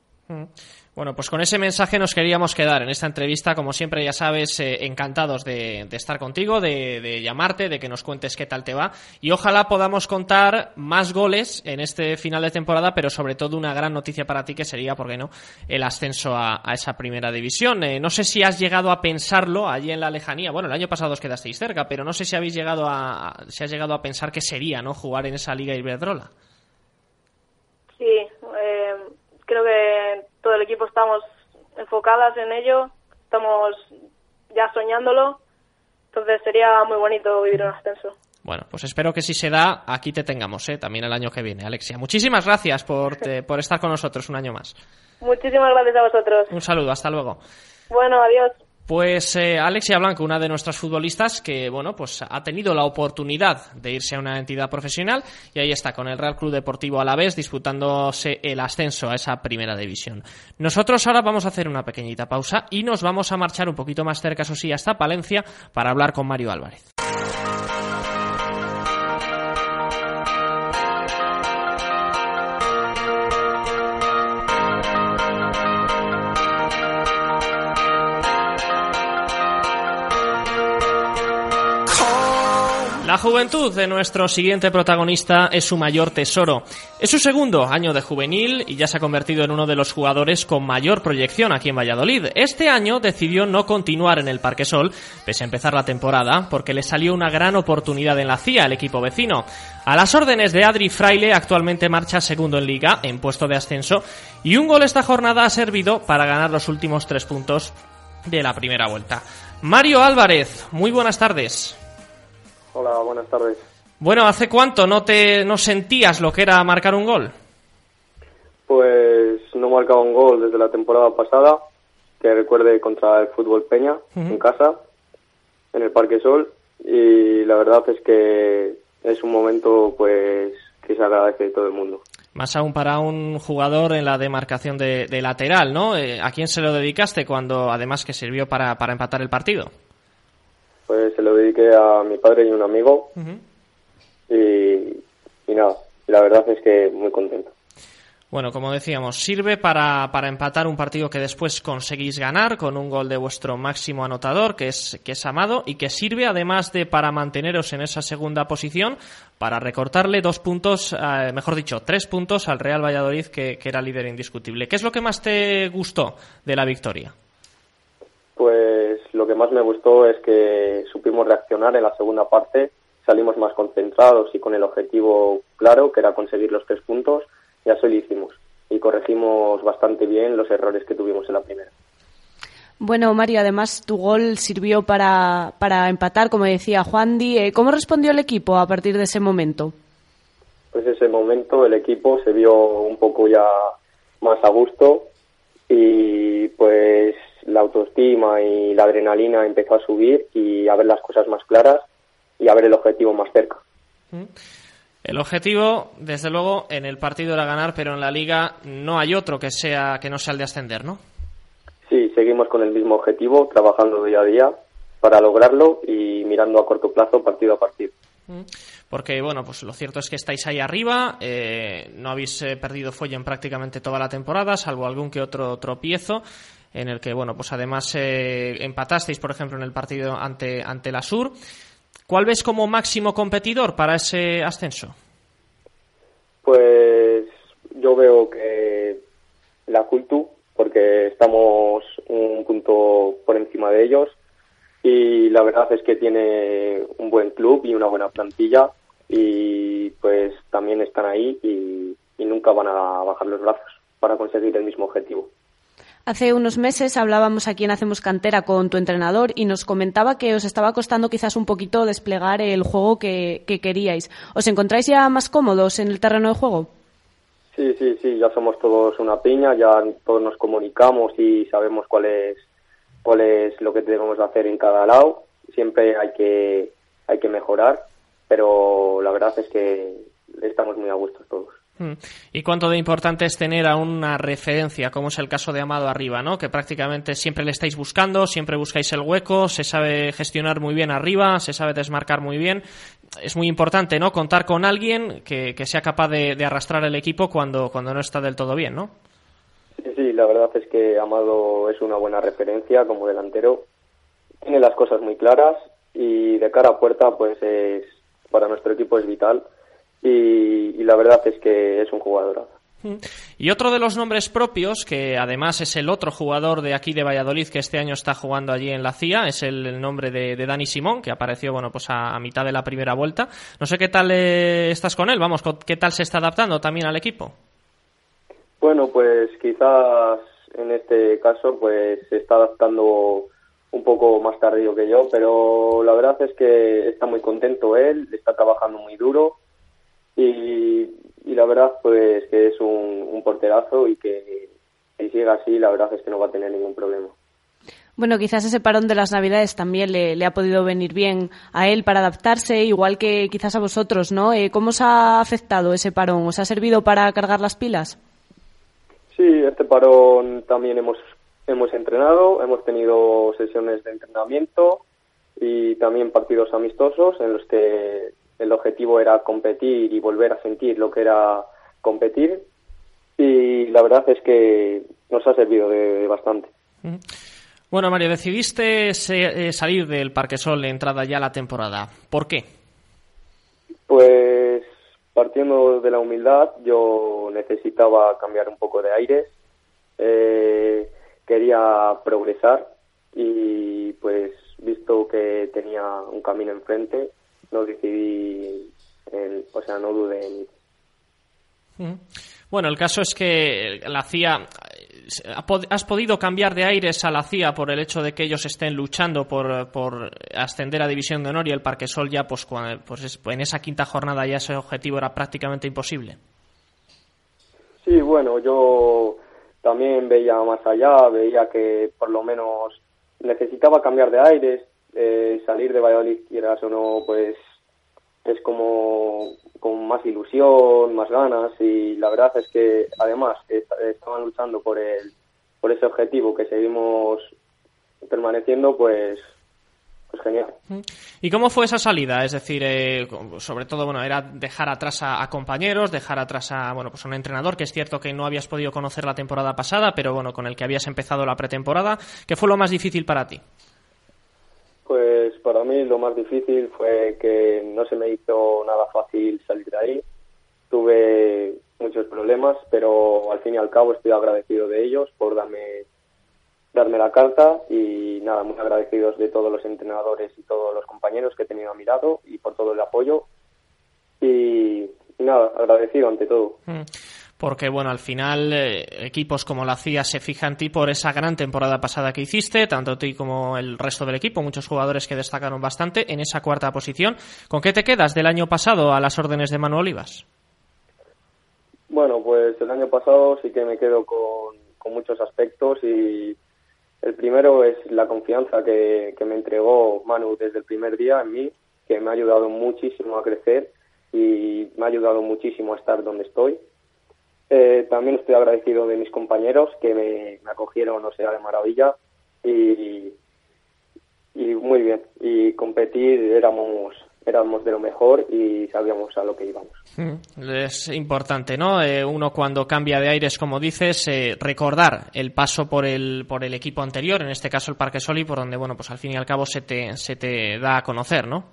Bueno, pues con ese mensaje nos queríamos quedar en esta entrevista. Como siempre, ya sabes, eh, encantados de, estar contigo, de, llamarte, de que nos cuentes qué tal te va. Y ojalá podamos contar más goles en este final de temporada, pero sobre todo una gran noticia para ti que sería, ¿por qué no?, el ascenso a, a esa primera división. Eh, no sé si has llegado a pensarlo allí en la lejanía. Bueno, el año pasado os quedasteis cerca, pero no sé si habéis llegado a, si has llegado a pensar qué sería, ¿no?, jugar en esa Liga Iberdrola. Sí, eh, creo que todo el equipo estamos enfocadas en ello, estamos ya soñándolo, entonces sería muy bonito vivir un ascenso. Bueno, pues espero que si se da, aquí te tengamos, ¿eh? también el año que viene, Alexia. Muchísimas gracias por, te, por estar con nosotros un año más. Muchísimas gracias a vosotros. Un saludo, hasta luego. Bueno, adiós. Pues eh, Alexia Blanco, una de nuestras futbolistas que, bueno, pues ha tenido la oportunidad de irse a una entidad profesional y ahí está con el Real Club Deportivo Alavés disputándose el ascenso a esa primera división. Nosotros ahora vamos a hacer una pequeñita pausa y nos vamos a marchar un poquito más cerca, eso sí, hasta Palencia para hablar con Mario Álvarez. La juventud de nuestro siguiente protagonista es su mayor tesoro. Es su segundo año de juvenil y ya se ha convertido en uno de los jugadores con mayor proyección aquí en Valladolid. Este año decidió no continuar en el Parque Sol, pese a empezar la temporada, porque le salió una gran oportunidad en la CIA, el equipo vecino. A las órdenes de Adri Fraile, actualmente marcha segundo en liga, en puesto de ascenso, y un gol esta jornada ha servido para ganar los últimos tres puntos de la primera vuelta. Mario Álvarez, muy buenas tardes. Hola, buenas tardes. Bueno, ¿hace cuánto no te no sentías lo que era marcar un gol? Pues no marcaba un gol desde la temporada pasada, que recuerde contra el Fútbol Peña, uh -huh. en casa, en el Parque Sol, y la verdad es que es un momento pues que se agradece de todo el mundo. Más aún para un jugador en la demarcación de, lateral, ¿no? Eh, ¿A quién se lo dedicaste cuando, además, que sirvió para, para empatar el partido? Pues se lo dediqué a mi padre y un amigo. y, y nada, la verdad es que muy contento. Bueno, como decíamos, sirve para, para, empatar un partido que después conseguís ganar con un gol de vuestro máximo anotador, que es, que es Amado, y que sirve además de para manteneros en esa segunda posición, para recortarle dos puntos, eh, mejor dicho, tres puntos al Real Valladolid, que, que era líder indiscutible. ¿Qué es lo que más te gustó de la victoria? Pues lo que más me gustó es que supimos reaccionar en la segunda parte, salimos más concentrados y con el objetivo claro, que era conseguir los tres puntos ya eso lo hicimos y corregimos bastante bien los errores que tuvimos en la primera. Bueno, Mario, además tu gol sirvió para, para empatar, como decía Juan Di. Eh, ¿Cómo respondió el equipo a partir de ese momento? Pues ese momento el equipo se vio un poco ya más a gusto y pues la autoestima y la adrenalina empezó a subir y a ver las cosas más claras y a ver el objetivo más cerca. Mm. El objetivo, desde luego, en el partido era ganar, pero en la liga no hay otro que sea que no sea el de ascender, ¿no? Sí, seguimos con el mismo objetivo, trabajando día a día para lograrlo y mirando a corto plazo partido a partido. Mm. Porque, bueno, pues lo cierto es que estáis ahí arriba, eh, no habéis eh, perdido fuelle en prácticamente toda la temporada, salvo algún que otro tropiezo, en el que, bueno, pues además eh, empatasteis, por ejemplo, en el partido ante, ante la Sur. ¿Cuál ves como máximo competidor para ese ascenso? Pues yo veo que la Cultu, porque estamos un punto por encima de ellos y la verdad es que tiene un buen club y una buena plantilla y pues también están ahí y, y nunca van a bajar los brazos para conseguir el mismo objetivo. Hace unos meses hablábamos aquí en Hacemos Cantera con tu entrenador y nos comentaba que os estaba costando quizás un poquito desplegar el juego que, queríais. ¿Os encontráis ya más cómodos en el terreno de juego? Sí, sí, sí, ya somos todos una piña, ya todos nos comunicamos y sabemos cuál es, cuál es lo que debemos hacer en cada lado. Siempre hay que, hay que mejorar, pero la verdad es que estamos muy a gusto todos. Mm. ¿Y cuánto de importante es tener a una referencia, como es el caso de Amado arriba, ¿no? Que prácticamente siempre le estáis buscando, siempre buscáis el hueco, se sabe gestionar muy bien arriba, se sabe desmarcar muy bien. Es muy importante, ¿no? Contar con alguien que, sea capaz de, arrastrar el equipo cuando, cuando no está del todo bien, ¿no? Sí, sí, la verdad es que Amado es una buena referencia como delantero. Tiene las cosas muy claras y de cara a puerta, pues es, para nuestro equipo es vital y, la verdad es que es un jugador. Y otro de los nombres propios, que además es el otro jugador de aquí de Valladolid que este año está jugando allí en la CIA, es el, nombre de, Dani Simón, que apareció bueno pues a, mitad de la primera vuelta. No sé qué tal eh, estás con él, vamos, qué tal se está adaptando también al equipo. Bueno, pues quizás en este caso pues se está adaptando un poco más tardío que yo, pero la verdad es que está muy contento él, está trabajando muy duro y, la verdad pues que es un, porterazo y que si sigue así la verdad es que no va a tener ningún problema. Bueno, quizás ese parón de las Navidades también le, ha podido venir bien a él para adaptarse, igual que quizás a vosotros, ¿no? Eh, ¿Cómo os ha afectado ese parón? ¿Os ha servido para cargar las pilas? Sí, este parón también hemos, hemos entrenado, hemos tenido sesiones de entrenamiento y también partidos amistosos en los que el objetivo era competir y volver a sentir lo que era competir y la verdad es que nos ha servido de, bastante. Bueno, Mario, decidiste eh, salir del Parque Sol entrada ya la temporada. ¿Por qué? Pues partiendo de la humildad, yo necesitaba cambiar un poco de aire, eh, quería progresar y pues visto que tenía un camino enfrente, no decidí, o sea, no dudé en ir. Bueno, el caso es que la CIA, ¿has podido cambiar de aires a la CIA por el hecho de que ellos estén luchando por, por ascender a División de Honor y el Parque Sol ya, pues, pues en esa quinta jornada ya ese objetivo era prácticamente imposible? Sí, bueno, yo también veía más allá, veía que por lo menos necesitaba cambiar de aires, eh, salir de Valladolid, quieras o no, pues es como con más ilusión, más ganas y la verdad es que además estaban luchando por el por ese objetivo que seguimos permaneciendo, pues pues genial. ¿Y cómo fue esa salida? Es decir, eh, sobre todo, bueno, era dejar atrás a, compañeros, dejar atrás a, bueno, pues un entrenador que es cierto que no habías podido conocer la temporada pasada, pero bueno, con el que habías empezado la pretemporada. ¿Qué fue lo más difícil para ti? Pues para mí lo más difícil fue que no se me hizo nada fácil salir de ahí. Tuve muchos problemas, pero al fin y al cabo estoy agradecido de ellos por darme darme la carta y nada, muy agradecidos de todos los entrenadores y todos los compañeros que he tenido a mi lado y por todo el apoyo y, nada, agradecido ante todo. Mm porque bueno, al final eh, equipos como la CIA se fijan en ti por esa gran temporada pasada que hiciste, tanto ti como el resto del equipo, muchos jugadores que destacaron bastante en esa cuarta posición. ¿Con qué te quedas del año pasado a las órdenes de Manuel Olivas? Bueno, pues el año pasado sí que me quedo con, muchos aspectos y el primero es la confianza que, que me entregó Manu desde el primer día en mí, que me ha ayudado muchísimo a crecer y me ha ayudado muchísimo a estar donde estoy eh, también estoy agradecido de mis compañeros que me, acogieron, o sea, de maravilla. Y, y muy bien. Y competir éramos éramos de lo mejor y sabíamos a lo que íbamos. Mm, es importante, ¿no? Eh, uno cuando cambia de aires, como dices, eh, recordar el paso por el por el equipo anterior, en este caso el Parque Soli, por donde, bueno, pues al fin y al cabo se te, se te da a conocer, ¿no?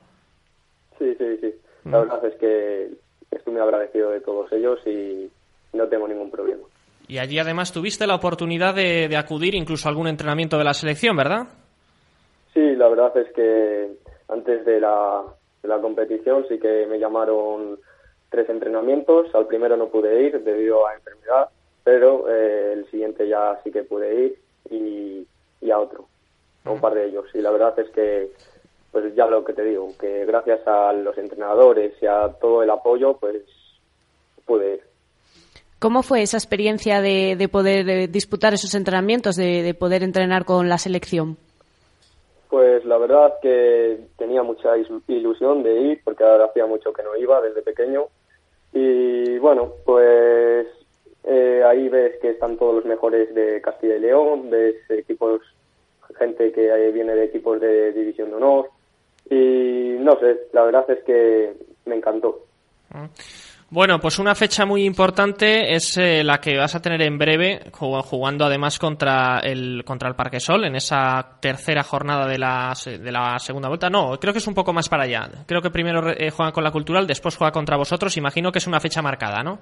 Sí, sí, sí. La mm. verdad es que estoy muy agradecido de todos ellos y, no tengo ningún problema. Y allí además tuviste la oportunidad de, acudir incluso a algún entrenamiento de la selección, ¿verdad? Sí, la verdad es que antes de la, de la competición sí que me llamaron tres entrenamientos. Al primero no pude ir debido a enfermedad, pero eh, el siguiente ya sí que pude ir y, y a otro, a un par de ellos. Y la verdad es que, pues ya lo que te digo, que gracias a los entrenadores y a todo el apoyo, pues pude ir. ¿Cómo fue esa experiencia de, poder disputar esos entrenamientos, de, poder entrenar con la selección? Pues la verdad que tenía mucha ilusión de ir, porque ahora hacía mucho que no iba desde pequeño. Y bueno, pues eh, ahí ves que están todos los mejores de Castilla y León, ves equipos, gente que viene de equipos de División de Honor. Y no sé, la verdad es que me encantó. Ah. Bueno, pues una fecha muy importante es eh, la que vas a tener en breve, jugando además contra el contra el Parque Sol en esa tercera jornada de la, de la segunda vuelta. No, creo que es un poco más para allá. Creo que primero eh, juegan con la Cultural, después juega contra vosotros. Imagino que es una fecha marcada, ¿no?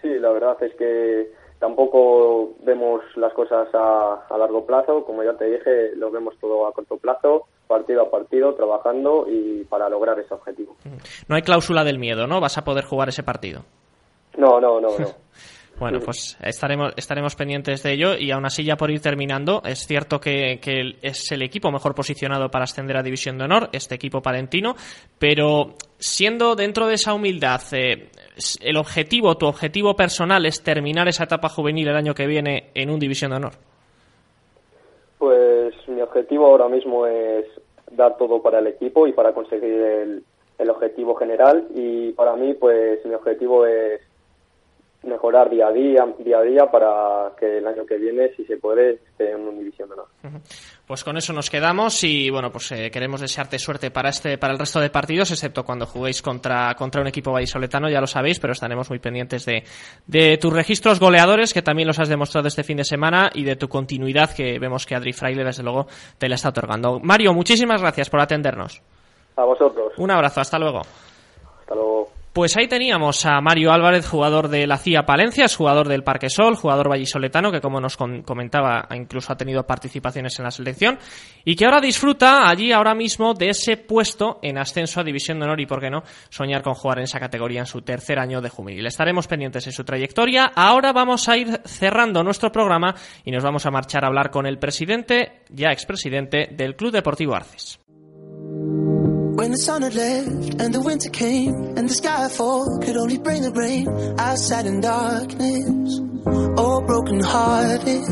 Sí, la verdad es que tampoco vemos las cosas a, a largo plazo. Como ya te dije, lo vemos todo a corto plazo partido a partido, trabajando y para lograr ese objetivo. No hay cláusula del miedo, ¿no? Vas a poder jugar ese partido. No, no, no, no. Bueno, pues estaremos, estaremos pendientes de ello y aún así ya por ir terminando, es cierto que, es el equipo mejor posicionado para ascender a División de Honor, este equipo palentino, pero siendo dentro de esa humildad, eh, el objetivo, tu objetivo personal es terminar esa etapa juvenil el año que viene en un División de Honor. Pues mi objetivo ahora mismo es dar todo para el equipo y para conseguir el, el objetivo general. Y para mí pues mi objetivo es mejorar día a día, día a día para que el año que viene, si se puede, esté en una división menor. Pues con eso nos quedamos y bueno, pues eh, queremos desearte suerte para este, para el resto de partidos, excepto cuando juguéis contra, contra un equipo vallisoletano, ya lo sabéis, pero estaremos muy pendientes de, de tus registros goleadores, que también los has demostrado este fin de semana, y de tu continuidad, que vemos que Adri Fraile, desde luego, te la está otorgando. Mario, muchísimas gracias por atendernos. A vosotros. Un abrazo, hasta luego. Hasta luego. Pues ahí teníamos a Mario Álvarez, jugador de la CIA Palencia, jugador del Parque Sol, jugador vallisoletano, que como nos comentaba, incluso ha tenido participaciones en la selección, y que ahora disfruta allí ahora mismo de ese puesto en ascenso a División de Honor y, por qué no, soñar con jugar en esa categoría en su tercer año de juvenil. Estaremos pendientes de su trayectoria. Ahora vamos a ir cerrando nuestro programa y nos vamos a marchar a hablar con el presidente, ya expresidente, del Club Deportivo Arces. When the sun had left and the winter came and the sky fall could only bring the rain, I sat in darkness, all broken hearted.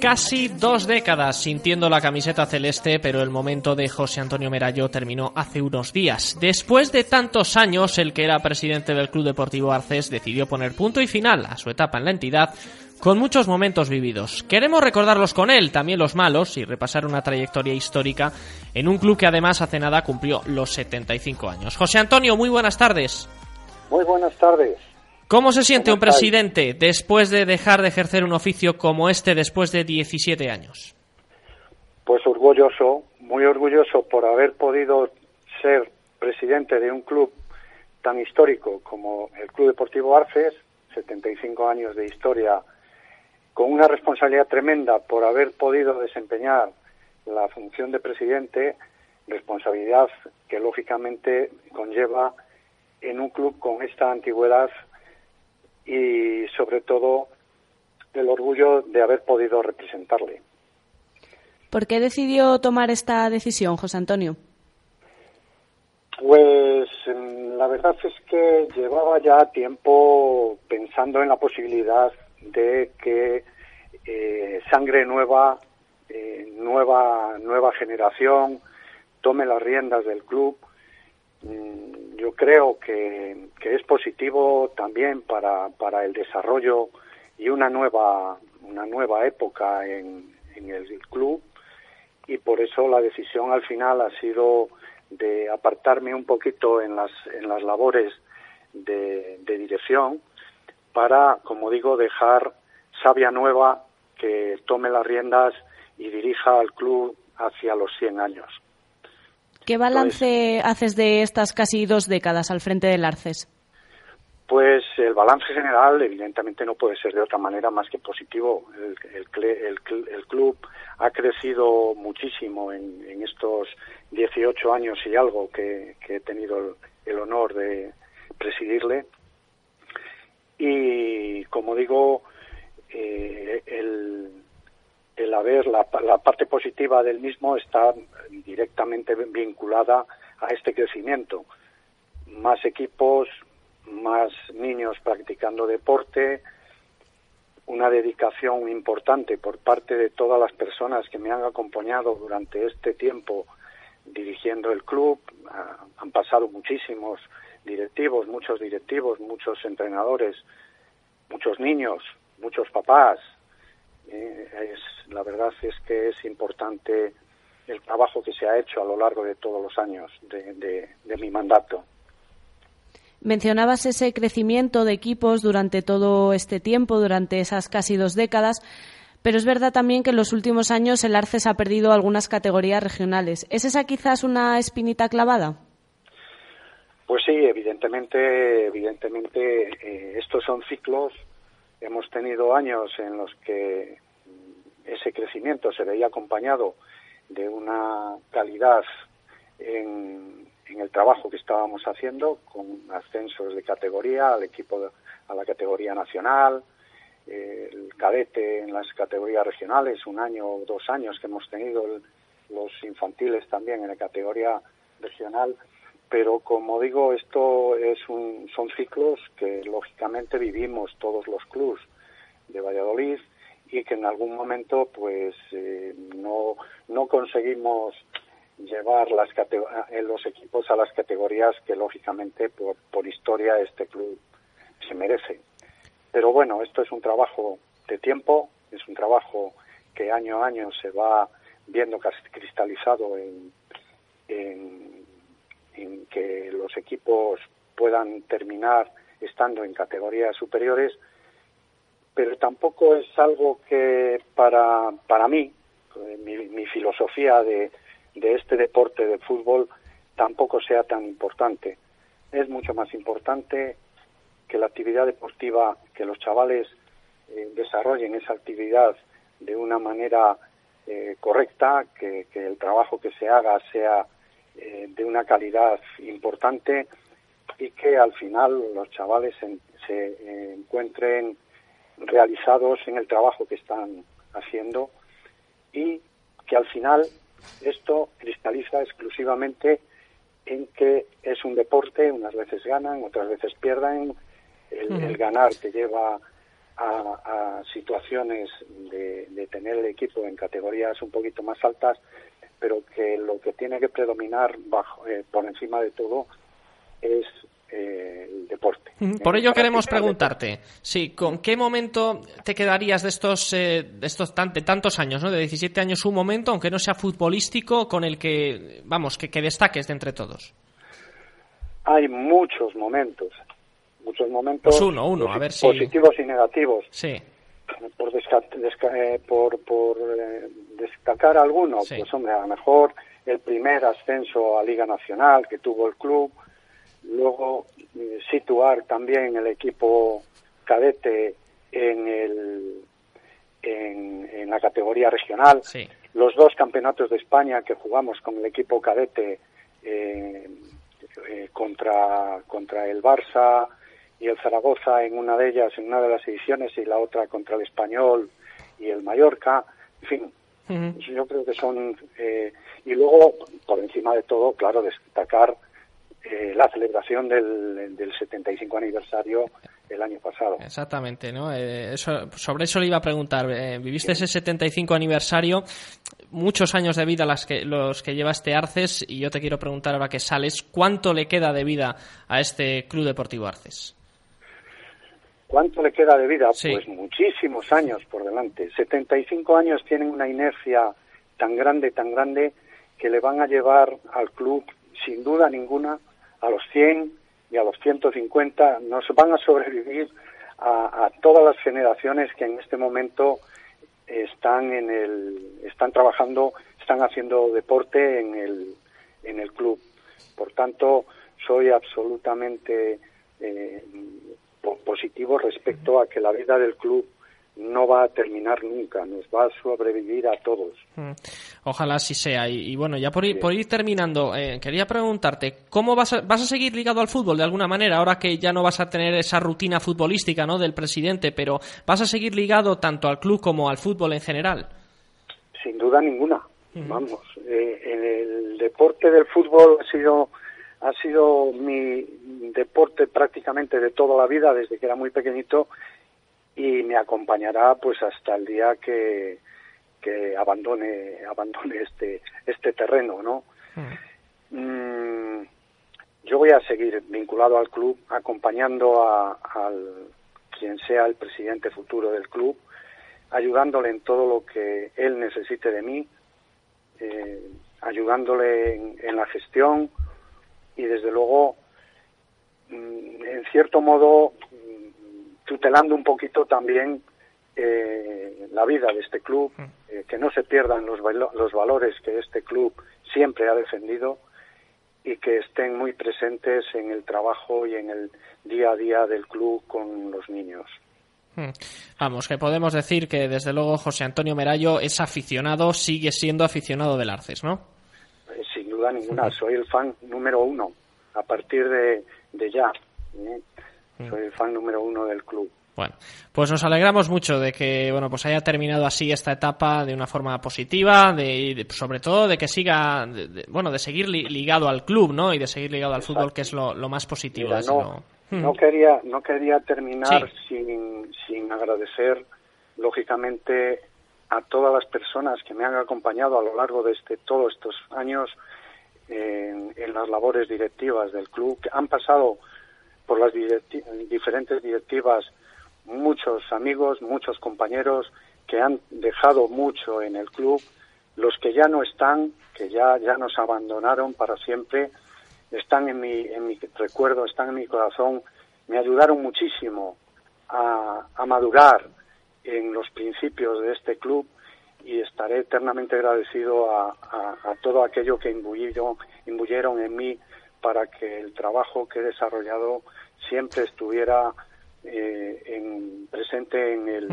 Casi dos décadas sintiendo la camiseta celeste, pero el momento de José Antonio Merayo terminó hace unos días. Después de tantos años, el que era presidente del Club Deportivo Arces decidió poner punto y final a su etapa en la entidad con muchos momentos vividos. Queremos recordarlos con él, también los malos, y repasar una trayectoria histórica en un club que además hace nada cumplió los 75 años. José Antonio, muy buenas tardes. Muy buenas tardes. ¿Cómo se siente un presidente después de dejar de ejercer un oficio como este después de 17 años? Pues orgulloso, muy orgulloso por haber podido ser presidente de un club tan histórico como el Club Deportivo Arces, 75 años de historia, con una responsabilidad tremenda por haber podido desempeñar la función de presidente, responsabilidad que lógicamente conlleva en un club con esta antigüedad y sobre todo el orgullo de haber podido representarle. ¿Por qué decidió tomar esta decisión, José Antonio? Pues mm, la verdad es que llevaba ya tiempo pensando en la posibilidad de que eh, sangre nueva, eh, nueva, nueva generación tome las riendas del club. Mm, yo creo que, es positivo también para, para el desarrollo y una nueva, una nueva época en, en el club y por eso la decisión al final ha sido de apartarme un poquito en las, en las labores de, de dirección para, como digo, dejar sabia nueva que tome las riendas y dirija al club hacia los 100 años. ¿Qué balance haces de estas casi dos décadas al frente del Arces? Pues el balance general, evidentemente, no puede ser de otra manera más que positivo. El, club ha crecido muchísimo en, estos 18 años y algo que, he tenido el, honor de presidirle. Y, como digo, eh, el, el haber la, parte positiva del mismo está directamente vinculada a este crecimiento. Más equipos, más niños practicando deporte, una dedicación importante por parte de todas las personas que me han acompañado durante este tiempo dirigiendo el club. Ah, han pasado muchísimos directivos, muchos directivos, muchos entrenadores, muchos niños, muchos papás, eh, la verdad es que es importante el trabajo que se ha hecho a lo largo de todos los años de, mi mandato. Mencionabas ese crecimiento de equipos durante todo este tiempo, durante esas casi dos décadas, pero es verdad también que en los últimos años el Arces ha perdido algunas categorías regionales. ¿Es esa quizás una espinita clavada? Pues sí, evidentemente, evidentemente eh, estos son ciclos. Hemos tenido años en los que ese crecimiento se veía acompañado de una calidad en, el trabajo que estábamos haciendo, con ascensos de categoría al equipo, a la categoría nacional, el cadete en las categorías regionales, un año o dos años que hemos tenido los infantiles también en la categoría regional pero como digo, esto es un, son ciclos que lógicamente vivimos todos los clubs de Valladolid y que en algún momento pues eh, no, no conseguimos llevar las en los equipos a las categorías que lógicamente por, por historia este club se merece. Pero bueno, esto es un trabajo de tiempo, es un trabajo que año a año se va viendo cristalizado en puedan terminar estando en categorías superiores, pero tampoco es algo que para, para mí, mi, filosofía de, de este deporte de fútbol, tampoco sea tan importante. Es mucho más importante que la actividad deportiva, que los chavales eh, desarrollen esa actividad de una manera eh, correcta, que, que, el trabajo que se haga sea eh, de una calidad importante y que al final los chavales se, encuentren realizados en el trabajo que están haciendo y que al final esto cristaliza exclusivamente en que es un deporte, unas veces ganan, otras veces pierden, el, ganar te lleva a, situaciones de, de, tener el equipo en categorías un poquito más altas, pero que lo que tiene que predominar bajo, eh, por encima de todo es eh, el deporte. Por ello queremos preguntarte, sí, ¿con qué momento te quedarías de estos, eh, de estos tantos años, ¿no? de 17 años, un momento, aunque no sea futbolístico, con el que, vamos, que, que destaques de entre todos? Hay muchos momentos, muchos momentos pues uno, uno, a ver si... positivos y negativos. Sí. Por, eh, por, por destacar alguno, pues hombre, a lo mejor el primer ascenso a Liga Nacional que tuvo el club, luego eh, situar también el equipo cadete en el en, la categoría regional. Los dos campeonatos de España que jugamos con el equipo cadete eh, eh, contra contra el Barça y el Zaragoza en una de ellas en una de las ediciones y la otra contra el Español y el Mallorca en fin yo creo que son y luego por encima de todo claro destacar eh, la celebración del, del 75 aniversario el año pasado. Exactamente, ¿no? Eh, sobre eso le iba a preguntar. Eh, viviste ese 75 aniversario, muchos años de vida las que, los que llevaste Arces, y yo te quiero preguntar ahora que sales, ¿cuánto le queda de vida a este Club Deportivo Arces? ¿Cuánto le queda de vida? Pues muchísimos años por delante. 75 años tienen una inercia tan grande, tan grande, que le van a llevar al club, sin duda ninguna, a los 100 y a los 150 nos van a sobrevivir a, todas las generaciones que en este momento están en el están trabajando están haciendo deporte en el en el club por tanto soy absolutamente eh, positivo respecto a que la vida del club no va a terminar nunca, nos va a sobrevivir a todos. Mm. Ojalá así sea. Y, bueno, ya por ir, por ir terminando, eh, quería preguntarte, ¿cómo vas a, vas a seguir ligado al fútbol de alguna manera, ahora que ya no vas a tener esa rutina futbolística ¿no? del presidente, pero vas a seguir ligado tanto al club como al fútbol en general? Sin duda ninguna. Vamos, eh, el deporte del fútbol ha sido ha sido mi deporte prácticamente de toda la vida desde que era muy pequeñito y me acompañará pues hasta el día que, que abandone abandone este este terreno no mm. Mm, yo voy a seguir vinculado al club acompañando a, al quien sea el presidente futuro del club ayudándole en todo lo que él necesite de mí eh, ayudándole en, la gestión y desde luego mm, en cierto modo tutelando un poquito también eh, la vida de este club, mm. eh, que no se pierdan los, los valores que este club siempre ha defendido y que estén muy presentes en el trabajo y en el día a día del club con los niños. Mm. Vamos, que podemos decir que desde luego José Antonio Merallo es aficionado, sigue siendo aficionado del Arces, ¿no? Eh, duda ninguna, soy el fan número uno a partir de, de ya. Soy el fan número uno del club. Bueno, pues nos alegramos mucho de que bueno pues haya terminado así esta etapa de una forma positiva, de, sobre todo de que siga, bueno, de seguir ligado al club, ¿no? Y de seguir ligado al fútbol, que es lo, más positivo. no, no, quería no quería terminar sin, sin agradecer lógicamente a todas las personas que me han acompañado a lo largo de este todos estos años en, las labores directivas del club, que han pasado por las diferentes directivas muchos amigos, muchos compañeros que han dejado mucho en el club, los que ya no están, que ya, ya nos abandonaron para siempre, están en mi, en mi recuerdo, están en mi corazón, me ayudaron muchísimo a, a madurar en los principios de este club y estaré eternamente agradecido a, a, a todo aquello que imbuyeron, imbuyeron en mí para que el trabajo que he desarrollado siempre estuviera eh, en, presente en, el,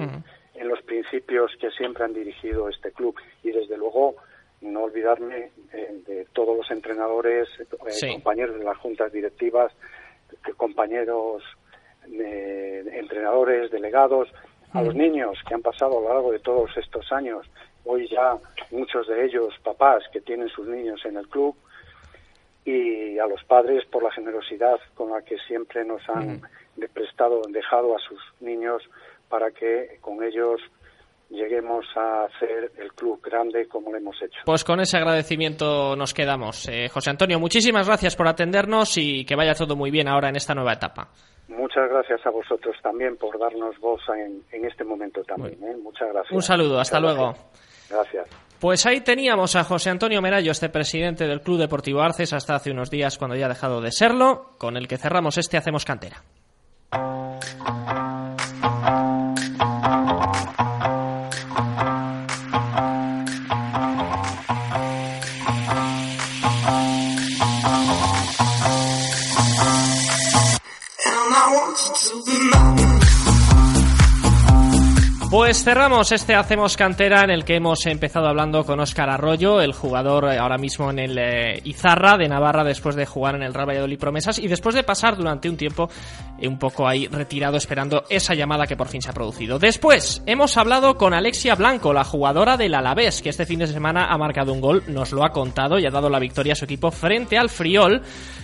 en los principios que siempre han dirigido este club. Y desde luego no olvidarme eh, de todos los entrenadores, eh, compañeros de las juntas directivas, compañeros entrenadores, delegados, a los niños que han pasado a lo largo de todos estos años, hoy ya muchos de ellos papás que tienen sus niños en el club, y a los padres por la generosidad con la que siempre nos han prestado, dejado a sus niños para que con ellos lleguemos a hacer el club grande como lo hemos hecho. Pues con ese agradecimiento nos quedamos. Eh, José Antonio, muchísimas gracias por atendernos y que vaya todo muy bien ahora en esta nueva etapa. Muchas gracias a vosotros también por darnos voz en, este momento también. ¿eh? Muchas gracias. Un saludo, hasta luego. Gracias. Pues ahí teníamos a José Antonio Merallo, este presidente del Club Deportivo Arces, hasta hace unos días cuando ya ha dejado de serlo, con el que cerramos este Hacemos Cantera. Pues cerramos este Hacemos Cantera en el que hemos empezado hablando con Óscar Arroyo, el jugador eh, ahora mismo en el eh, Izarra de Navarra después de jugar en el Real Valladolid Promesas y después de pasar durante un tiempo eh, un poco ahí retirado esperando esa llamada que por fin se ha producido. Después hemos hablado con Alexia Blanco, la jugadora del Alavés, que este fin de semana ha marcado un gol, nos lo ha contado y ha dado la victoria a su equipo frente al Friol.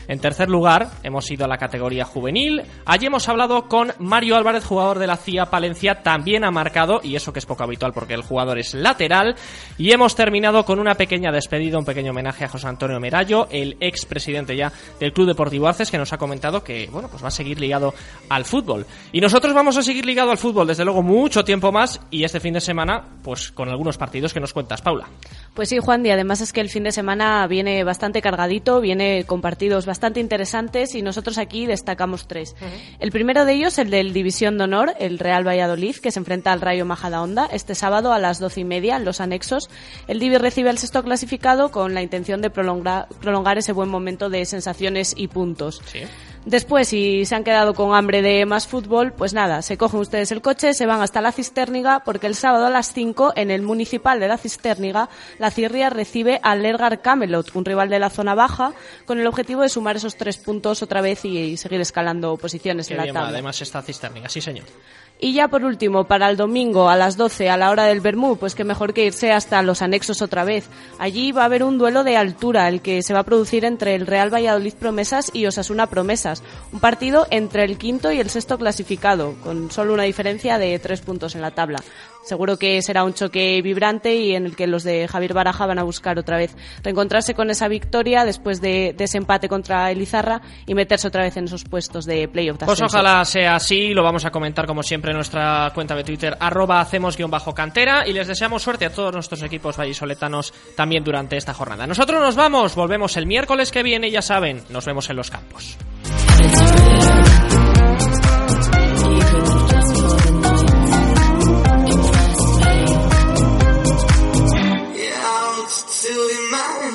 En tercer lugar, hemos ido a la categoría juvenil. Allí hemos hablado con Mario Álvarez, jugador de la CIA Palencia, también ha marcado, y eso que es poco habitual porque el jugador es lateral. Y hemos terminado con una pequeña despedida, un pequeño homenaje a José Antonio Merallo, el ex presidente ya del Club Deportivo Arces, que nos ha comentado que, bueno, pues va a seguir ligado al fútbol. Y nosotros vamos a seguir ligado al fútbol, desde luego, mucho tiempo más, y este fin de semana, pues con algunos partidos que nos cuentas, Paula. Pues sí, Juan, y además es que el fin de semana viene bastante cargadito, viene con partidos bastante interesantes y nosotros aquí destacamos tres. El primero de ellos, el del División de Honor, el Real Valladolid, que se enfrenta al Rayo Majadahonda este sábado a las doce y media en los anexos. El Divi recibe el sexto clasificado con la intención de prolongar, prolongar ese buen momento de sensaciones y puntos. Sí. Después, si se han quedado con hambre de más fútbol, pues nada, se cogen ustedes el coche, se van hasta la Cisterniga, porque el sábado a las 5, en el municipal de la Cisterniga, la Cirria recibe al Lergar Camelot, un rival de la zona baja, con el objetivo de sumar esos tres puntos otra vez y, seguir escalando posiciones en la tabla. Además está Cisterniga, sí señor. Y ya por último, para el domingo a las 12 a la hora del Bermú, pues que mejor que irse hasta los anexos otra vez. Allí va a haber un duelo de altura, el que se va a producir entre el Real Valladolid Promesas y Osasuna Promesas. Un partido entre el quinto y el sexto clasificado, con solo una diferencia de tres puntos en la tabla. Seguro que será un choque vibrante y en el que los de Javier Baraja van a buscar otra vez reencontrarse con esa victoria después de, ese empate contra Elizarra y meterse otra vez en esos puestos de playoff. Pues ojalá sea así, lo vamos a comentar como siempre en nuestra cuenta de Twitter, arroba hacemos guion bajo cantera y les deseamos suerte a todos nuestros equipos vallisoletanos también durante esta jornada. Nosotros nos vamos, volvemos el miércoles que viene, ya saben, nos vemos en los campos. in my